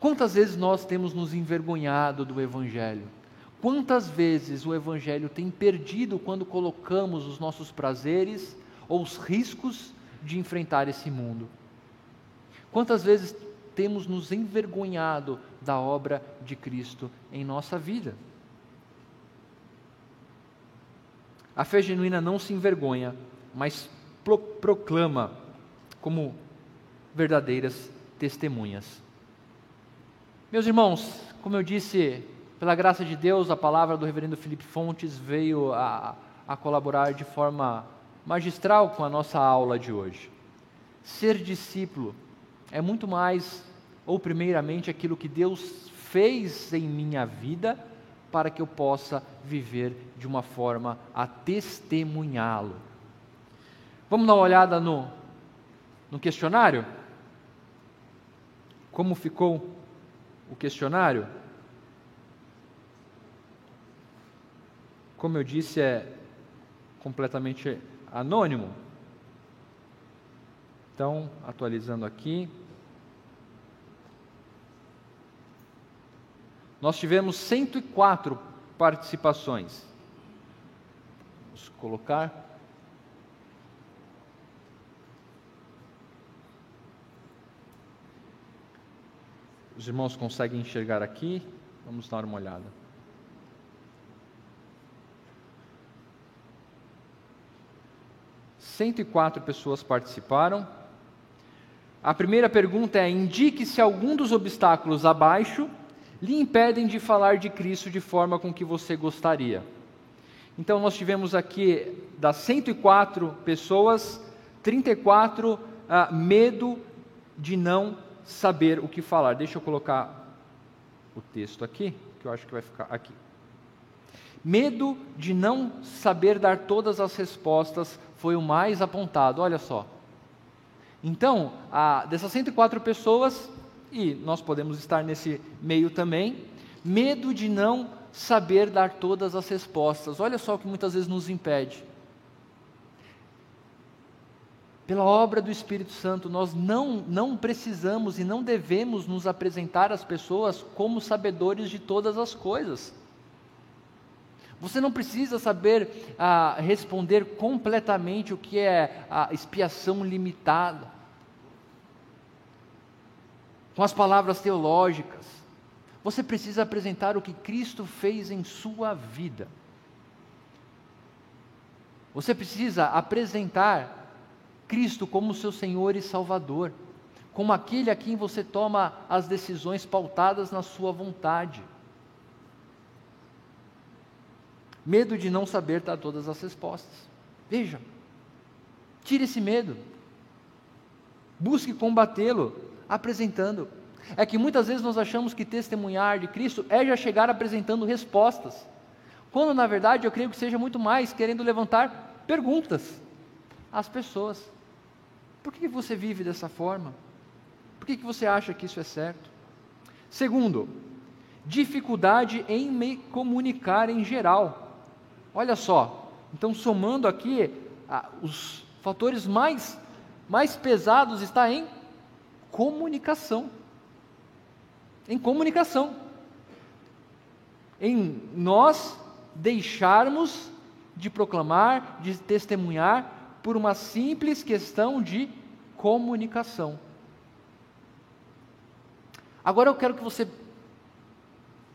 Quantas vezes nós temos nos envergonhado do Evangelho? Quantas vezes o Evangelho tem perdido quando colocamos os nossos prazeres ou os riscos de enfrentar esse mundo? Quantas vezes temos nos envergonhado da obra de Cristo em nossa vida? A fé genuína não se envergonha, mas pro proclama como verdadeiras testemunhas. Meus irmãos, como eu disse, pela graça de Deus, a palavra do reverendo Felipe Fontes veio a, a colaborar de forma magistral com a nossa aula de hoje. Ser discípulo é muito mais, ou primeiramente, aquilo que Deus fez em minha vida para que eu possa viver de uma forma a testemunhá-lo. Vamos dar uma olhada no, no questionário? Como ficou o questionário? Como eu disse, é completamente anônimo. Então, atualizando aqui. Nós tivemos 104 participações. Vamos colocar. Os irmãos conseguem enxergar aqui? Vamos dar uma olhada. Cento e quatro pessoas participaram. A primeira pergunta é: indique se algum dos obstáculos abaixo lhe impedem de falar de Cristo de forma com que você gostaria. Então, nós tivemos aqui, das 104 pessoas, 34 ah, medo de não saber o que falar. Deixa eu colocar o texto aqui, que eu acho que vai ficar aqui. Medo de não saber dar todas as respostas foi o mais apontado, olha só. Então, a, dessas 104 pessoas, e nós podemos estar nesse meio também, medo de não saber dar todas as respostas. Olha só o que muitas vezes nos impede. Pela obra do Espírito Santo, nós não, não precisamos e não devemos nos apresentar às pessoas como sabedores de todas as coisas. Você não precisa saber ah, responder completamente o que é a expiação limitada, com as palavras teológicas. Você precisa apresentar o que Cristo fez em sua vida. Você precisa apresentar Cristo como seu Senhor e Salvador, como aquele a quem você toma as decisões pautadas na sua vontade. Medo de não saber dar todas as respostas. Veja, tire esse medo. Busque combatê-lo, apresentando. É que muitas vezes nós achamos que testemunhar de Cristo é já chegar apresentando respostas, quando na verdade eu creio que seja muito mais querendo levantar perguntas às pessoas. Por que você vive dessa forma? Por que você acha que isso é certo? Segundo, dificuldade em me comunicar em geral. Olha só, então somando aqui, os fatores mais, mais pesados está em comunicação. Em comunicação. Em nós deixarmos de proclamar, de testemunhar, por uma simples questão de comunicação. Agora eu quero que você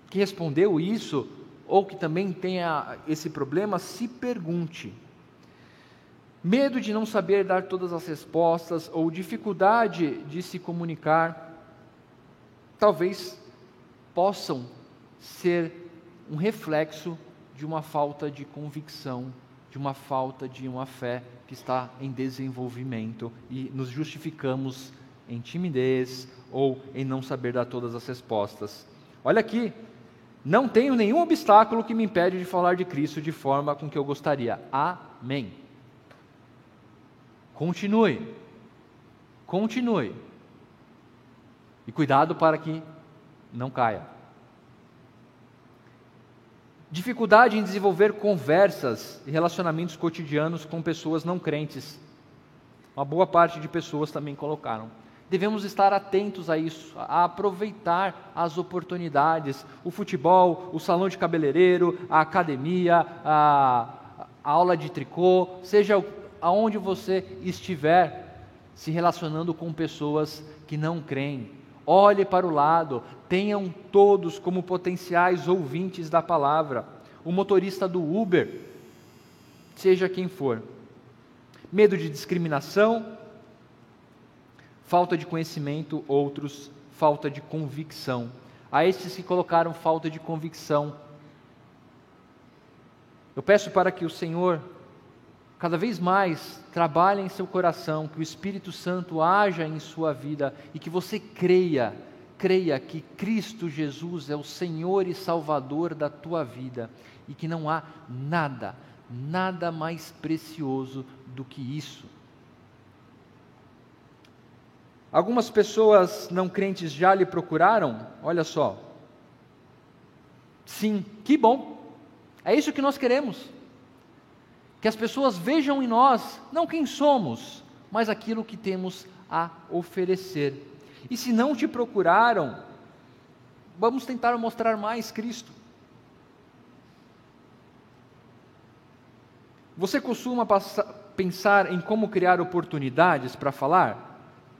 que respondeu isso ou que também tenha esse problema se pergunte: medo de não saber dar todas as respostas ou dificuldade de se comunicar, talvez possam ser um reflexo de uma falta de convicção, de uma falta de uma fé que está em desenvolvimento e nos justificamos em timidez ou em não saber dar todas as respostas. Olha aqui, não tenho nenhum obstáculo que me impede de falar de Cristo de forma com que eu gostaria. Amém. Continue. Continue. E cuidado para que não caia. Dificuldade em desenvolver conversas e relacionamentos cotidianos com pessoas não crentes. Uma boa parte de pessoas também colocaram. Devemos estar atentos a isso, a aproveitar as oportunidades. O futebol, o salão de cabeleireiro, a academia, a, a aula de tricô, seja aonde você estiver se relacionando com pessoas que não creem. Olhe para o lado, tenham todos como potenciais ouvintes da palavra. O motorista do Uber, seja quem for. Medo de discriminação, falta de conhecimento, outros, falta de convicção. A estes que colocaram falta de convicção, eu peço para que o Senhor cada vez mais trabalhe em seu coração, que o Espírito Santo haja em sua vida e que você creia, creia que Cristo Jesus é o Senhor e Salvador da tua vida e que não há nada, nada mais precioso do que isso. Algumas pessoas não crentes já lhe procuraram? Olha só. Sim, que bom. É isso que nós queremos que as pessoas vejam em nós não quem somos, mas aquilo que temos a oferecer. E se não te procuraram, vamos tentar mostrar mais Cristo. Você costuma passar, pensar em como criar oportunidades para falar?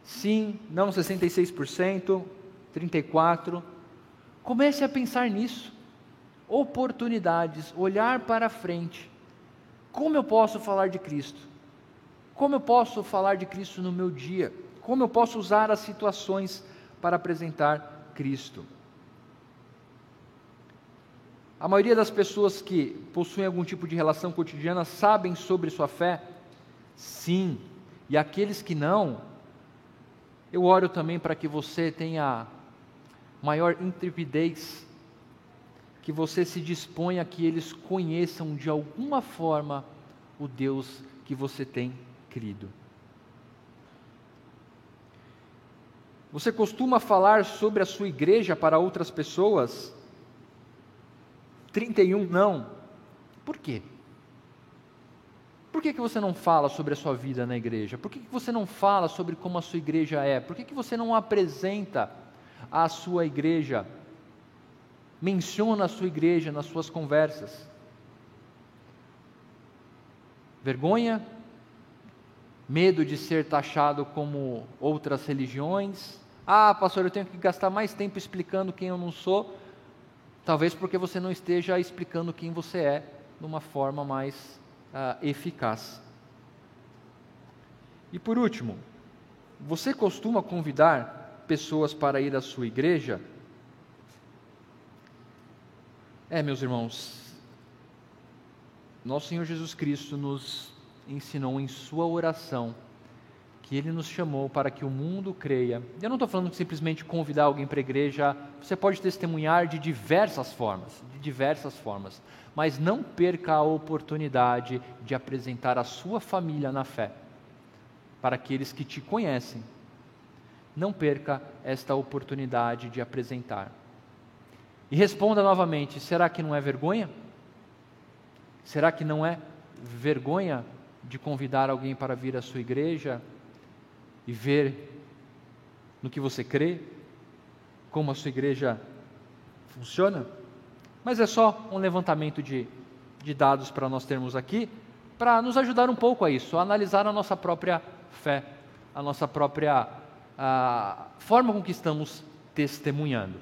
Sim, não 66%, 34%. Comece a pensar nisso. Oportunidades, olhar para frente. Como eu posso falar de Cristo? Como eu posso falar de Cristo no meu dia? Como eu posso usar as situações para apresentar Cristo? A maioria das pessoas que possuem algum tipo de relação cotidiana sabem sobre sua fé? Sim. E aqueles que não, eu oro também para que você tenha maior intrepidez que você se disponha a que eles conheçam de alguma forma o Deus que você tem crido. Você costuma falar sobre a sua igreja para outras pessoas? 31 não. Por quê? Por que, que você não fala sobre a sua vida na igreja? Por que, que você não fala sobre como a sua igreja é? Por que, que você não apresenta a sua igreja menciona a sua igreja nas suas conversas? Vergonha? Medo de ser taxado como outras religiões? Ah, pastor, eu tenho que gastar mais tempo explicando quem eu não sou. Talvez porque você não esteja explicando quem você é de uma forma mais uh, eficaz. E por último, você costuma convidar pessoas para ir à sua igreja? É, meus irmãos, nosso Senhor Jesus Cristo nos ensinou em Sua oração que Ele nos chamou para que o mundo creia. Eu não estou falando de simplesmente convidar alguém para a igreja, você pode testemunhar de diversas formas, de diversas formas, mas não perca a oportunidade de apresentar a sua família na fé, para aqueles que te conhecem. Não perca esta oportunidade de apresentar. E responda novamente: será que não é vergonha? Será que não é vergonha de convidar alguém para vir à sua igreja e ver no que você crê, como a sua igreja funciona? Mas é só um levantamento de, de dados para nós termos aqui, para nos ajudar um pouco a isso, a analisar a nossa própria fé, a nossa própria a forma com que estamos testemunhando.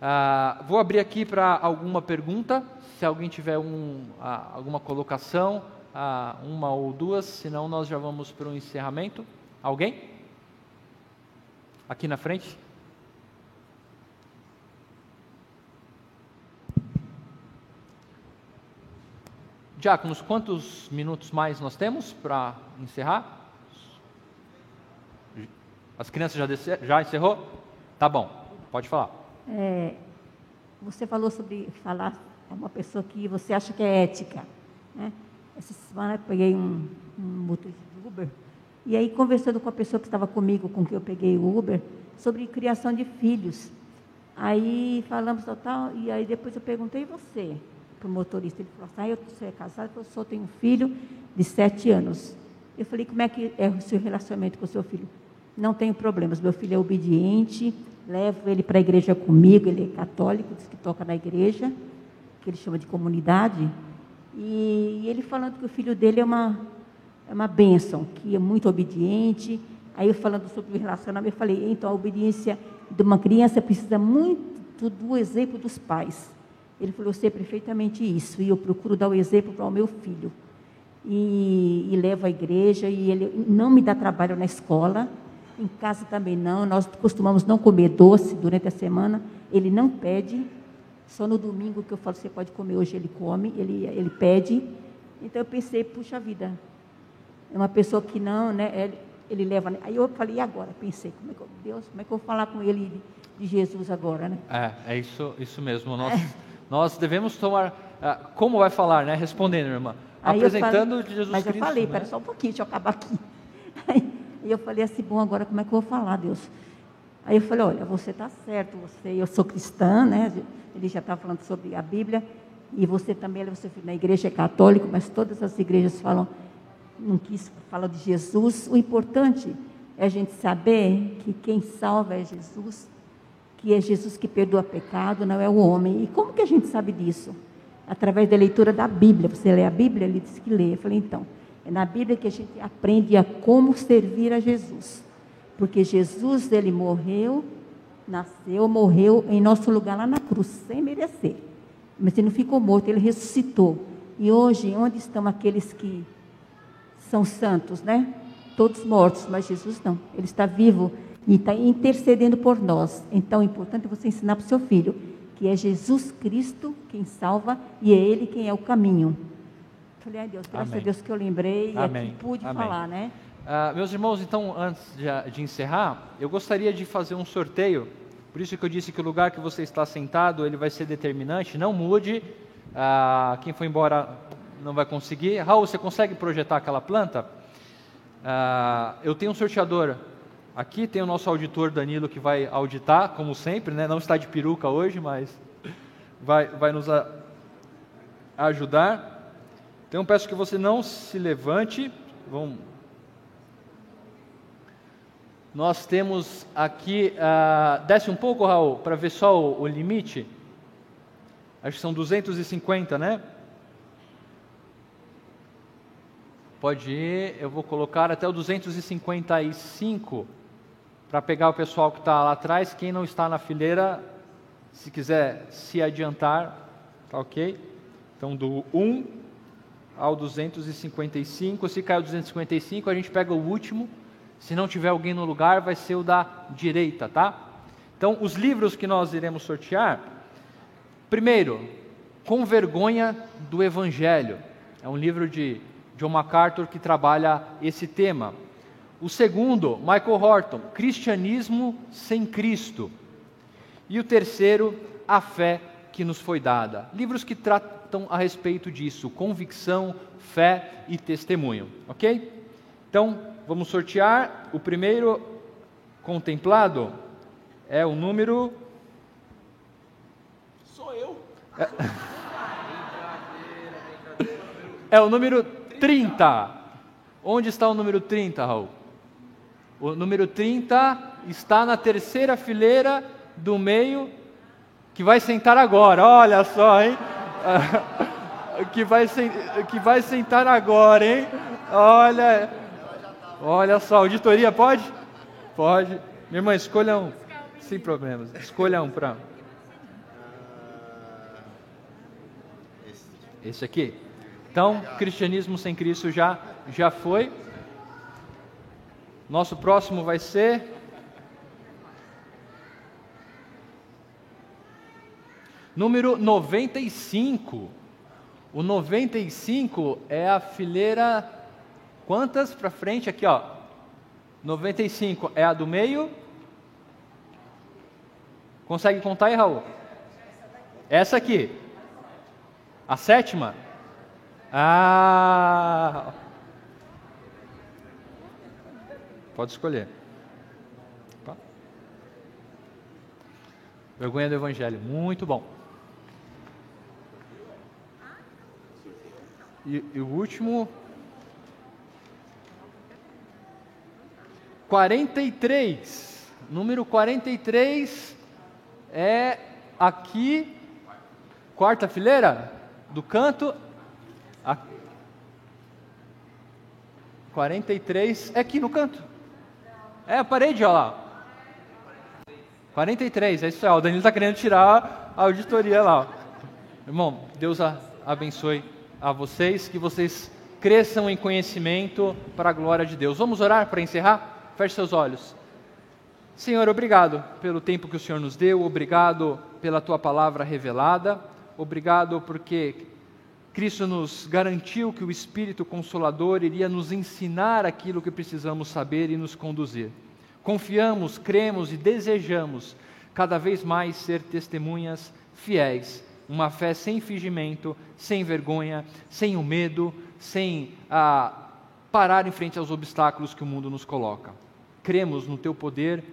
Ah, vou abrir aqui para alguma pergunta, se alguém tiver um, ah, alguma colocação, ah, uma ou duas, senão nós já vamos para o encerramento. Alguém? Aqui na frente? Diáconos, quantos minutos mais nós temos para encerrar? As crianças já, descer, já encerrou? Tá bom, pode falar. É, você falou sobre falar a uma pessoa que você acha que é ética. Né? Essa semana eu peguei um, um motorista de Uber e aí conversando com a pessoa que estava comigo, com quem eu peguei o Uber, sobre criação de filhos. Aí falamos tal, e aí depois eu perguntei, e você? Para o motorista, ele falou assim, ah, eu sou casado, eu só tenho um filho de sete anos. Eu falei, como é que é o seu relacionamento com o seu filho? não tenho problemas. Meu filho é obediente, levo ele para a igreja comigo, ele é católico, diz que toca na igreja, que ele chama de comunidade. E ele falando que o filho dele é uma, é uma bênção, que é muito obediente. Aí eu falando sobre o relacionamento, eu falei, então a obediência de uma criança precisa muito do exemplo dos pais. Ele falou, eu sei perfeitamente isso, e eu procuro dar o exemplo para o meu filho. E, e levo à igreja, e ele não me dá trabalho na escola, em casa também não, nós costumamos não comer doce durante a semana, ele não pede, só no domingo que eu falo, você pode comer, hoje ele come, ele, ele pede. Então eu pensei, puxa vida, é uma pessoa que não, né, ele, ele leva. Aí eu falei, e agora? Pensei, como é que eu, Deus, como é que eu vou falar com ele de, Jesus agora, né? É, é isso, isso mesmo. Nós, é. nós devemos tomar, uh, como vai falar, né? Respondendo, irmã. Aí apresentando falei, Jesus mas Cristo. Mas eu falei, né? pera só um pouquinho, deixa eu acabar aqui. Aí, e eu falei assim, bom, agora como é que eu vou falar, Deus? Aí eu falei, olha, você está certo, você, eu sou cristã, né? Ele já está falando sobre a Bíblia, e você também, você na igreja é católico, mas todas as igrejas falam, não quis falar de Jesus. O importante é a gente saber que quem salva é Jesus, que é Jesus que perdoa pecado, não é o homem. E como que a gente sabe disso? Através da leitura da Bíblia. Você lê a Bíblia, ele diz que lê. Eu falei, então, é na Bíblia que a gente aprende a como servir a Jesus. Porque Jesus, ele morreu, nasceu, morreu em nosso lugar lá na cruz, sem merecer. Mas ele não ficou morto, ele ressuscitou. E hoje, onde estão aqueles que são santos, né? Todos mortos, mas Jesus não. Ele está vivo e está intercedendo por nós. Então, é importante você ensinar para o seu filho que é Jesus Cristo quem salva e é Ele quem é o caminho. Falei, ai Deus, graças Amém. a Deus que eu lembrei e aqui pude Amém. falar, né? Uh, meus irmãos, então, antes de, de, encerrar, eu gostaria de fazer um sorteio. Por isso que eu disse que o lugar que você está sentado, ele vai ser determinante. Não mude. Uh, quem foi embora não vai conseguir. Raul, você consegue projetar aquela planta? Uh, eu tenho um sorteador aqui, tem o nosso auditor Danilo que vai auditar, como sempre, né? Não está de peruca hoje, mas vai, vai nos a, ajudar. Então peço que você não se levante. Vamos. Nós temos aqui, uh, desce um pouco, Raul, para ver só o, o limite. Acho que são 250, né? Pode ir, eu vou colocar até o 255 para pegar o pessoal que está lá atrás. Quem não está na fileira, se quiser se adiantar, tá ok? Então, do 1 ao 255. Se cair o 255, a gente pega o último. Se não tiver alguém no lugar, vai ser o da direita, tá? Então, os livros que nós iremos sortear. Primeiro, Com Vergonha do Evangelho. É um livro de John MacArthur que trabalha esse tema. O segundo, Michael Horton, Cristianismo sem Cristo. E o terceiro, A Fé que nos foi dada. Livros que tratam a respeito disso, convicção, fé e testemunho, ok? Então, vamos sortear. O primeiro contemplado é o número. Sou eu. É, é o número 30. Onde está o número 30, Raul? O número 30 está na terceira fileira do meio que vai sentar agora. Olha só, hein? que vai, que vai sentar agora, hein? Olha, olha só, auditoria pode? Pode. Minha irmã, escolha um. Sem problemas. Escolha um para. Esse aqui. Então, cristianismo sem Cristo já já foi. Nosso próximo vai ser número 95. O 95 é a fileira quantas para frente aqui, ó. 95 é a do meio. Consegue contar aí, Raul? Essa aqui. A sétima? Ah! Pode escolher. Opa. Vergonha do Evangelho. Muito bom. E, e o último. 43. Número 43 é aqui, quarta fileira, do canto. A, 43 é aqui no canto. É a parede, olha lá. 43, é isso aí. O Danilo está querendo tirar a auditoria lá. Irmão, Deus abençoe a vocês, que vocês cresçam em conhecimento para a glória de Deus. Vamos orar para encerrar? Feche seus olhos. Senhor, obrigado pelo tempo que o Senhor nos deu, obrigado pela tua palavra revelada, obrigado porque Cristo nos garantiu que o Espírito Consolador iria nos ensinar aquilo que precisamos saber e nos conduzir. Confiamos, cremos e desejamos cada vez mais ser testemunhas fiéis, uma fé sem fingimento, sem vergonha, sem o medo, sem ah, parar em frente aos obstáculos que o mundo nos coloca. Cremos no teu poder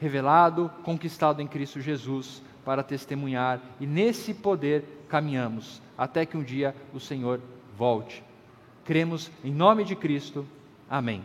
revelado, conquistado em Cristo Jesus, para testemunhar e nesse poder caminhamos até que um dia o Senhor volte. Cremos em nome de Cristo. Amém.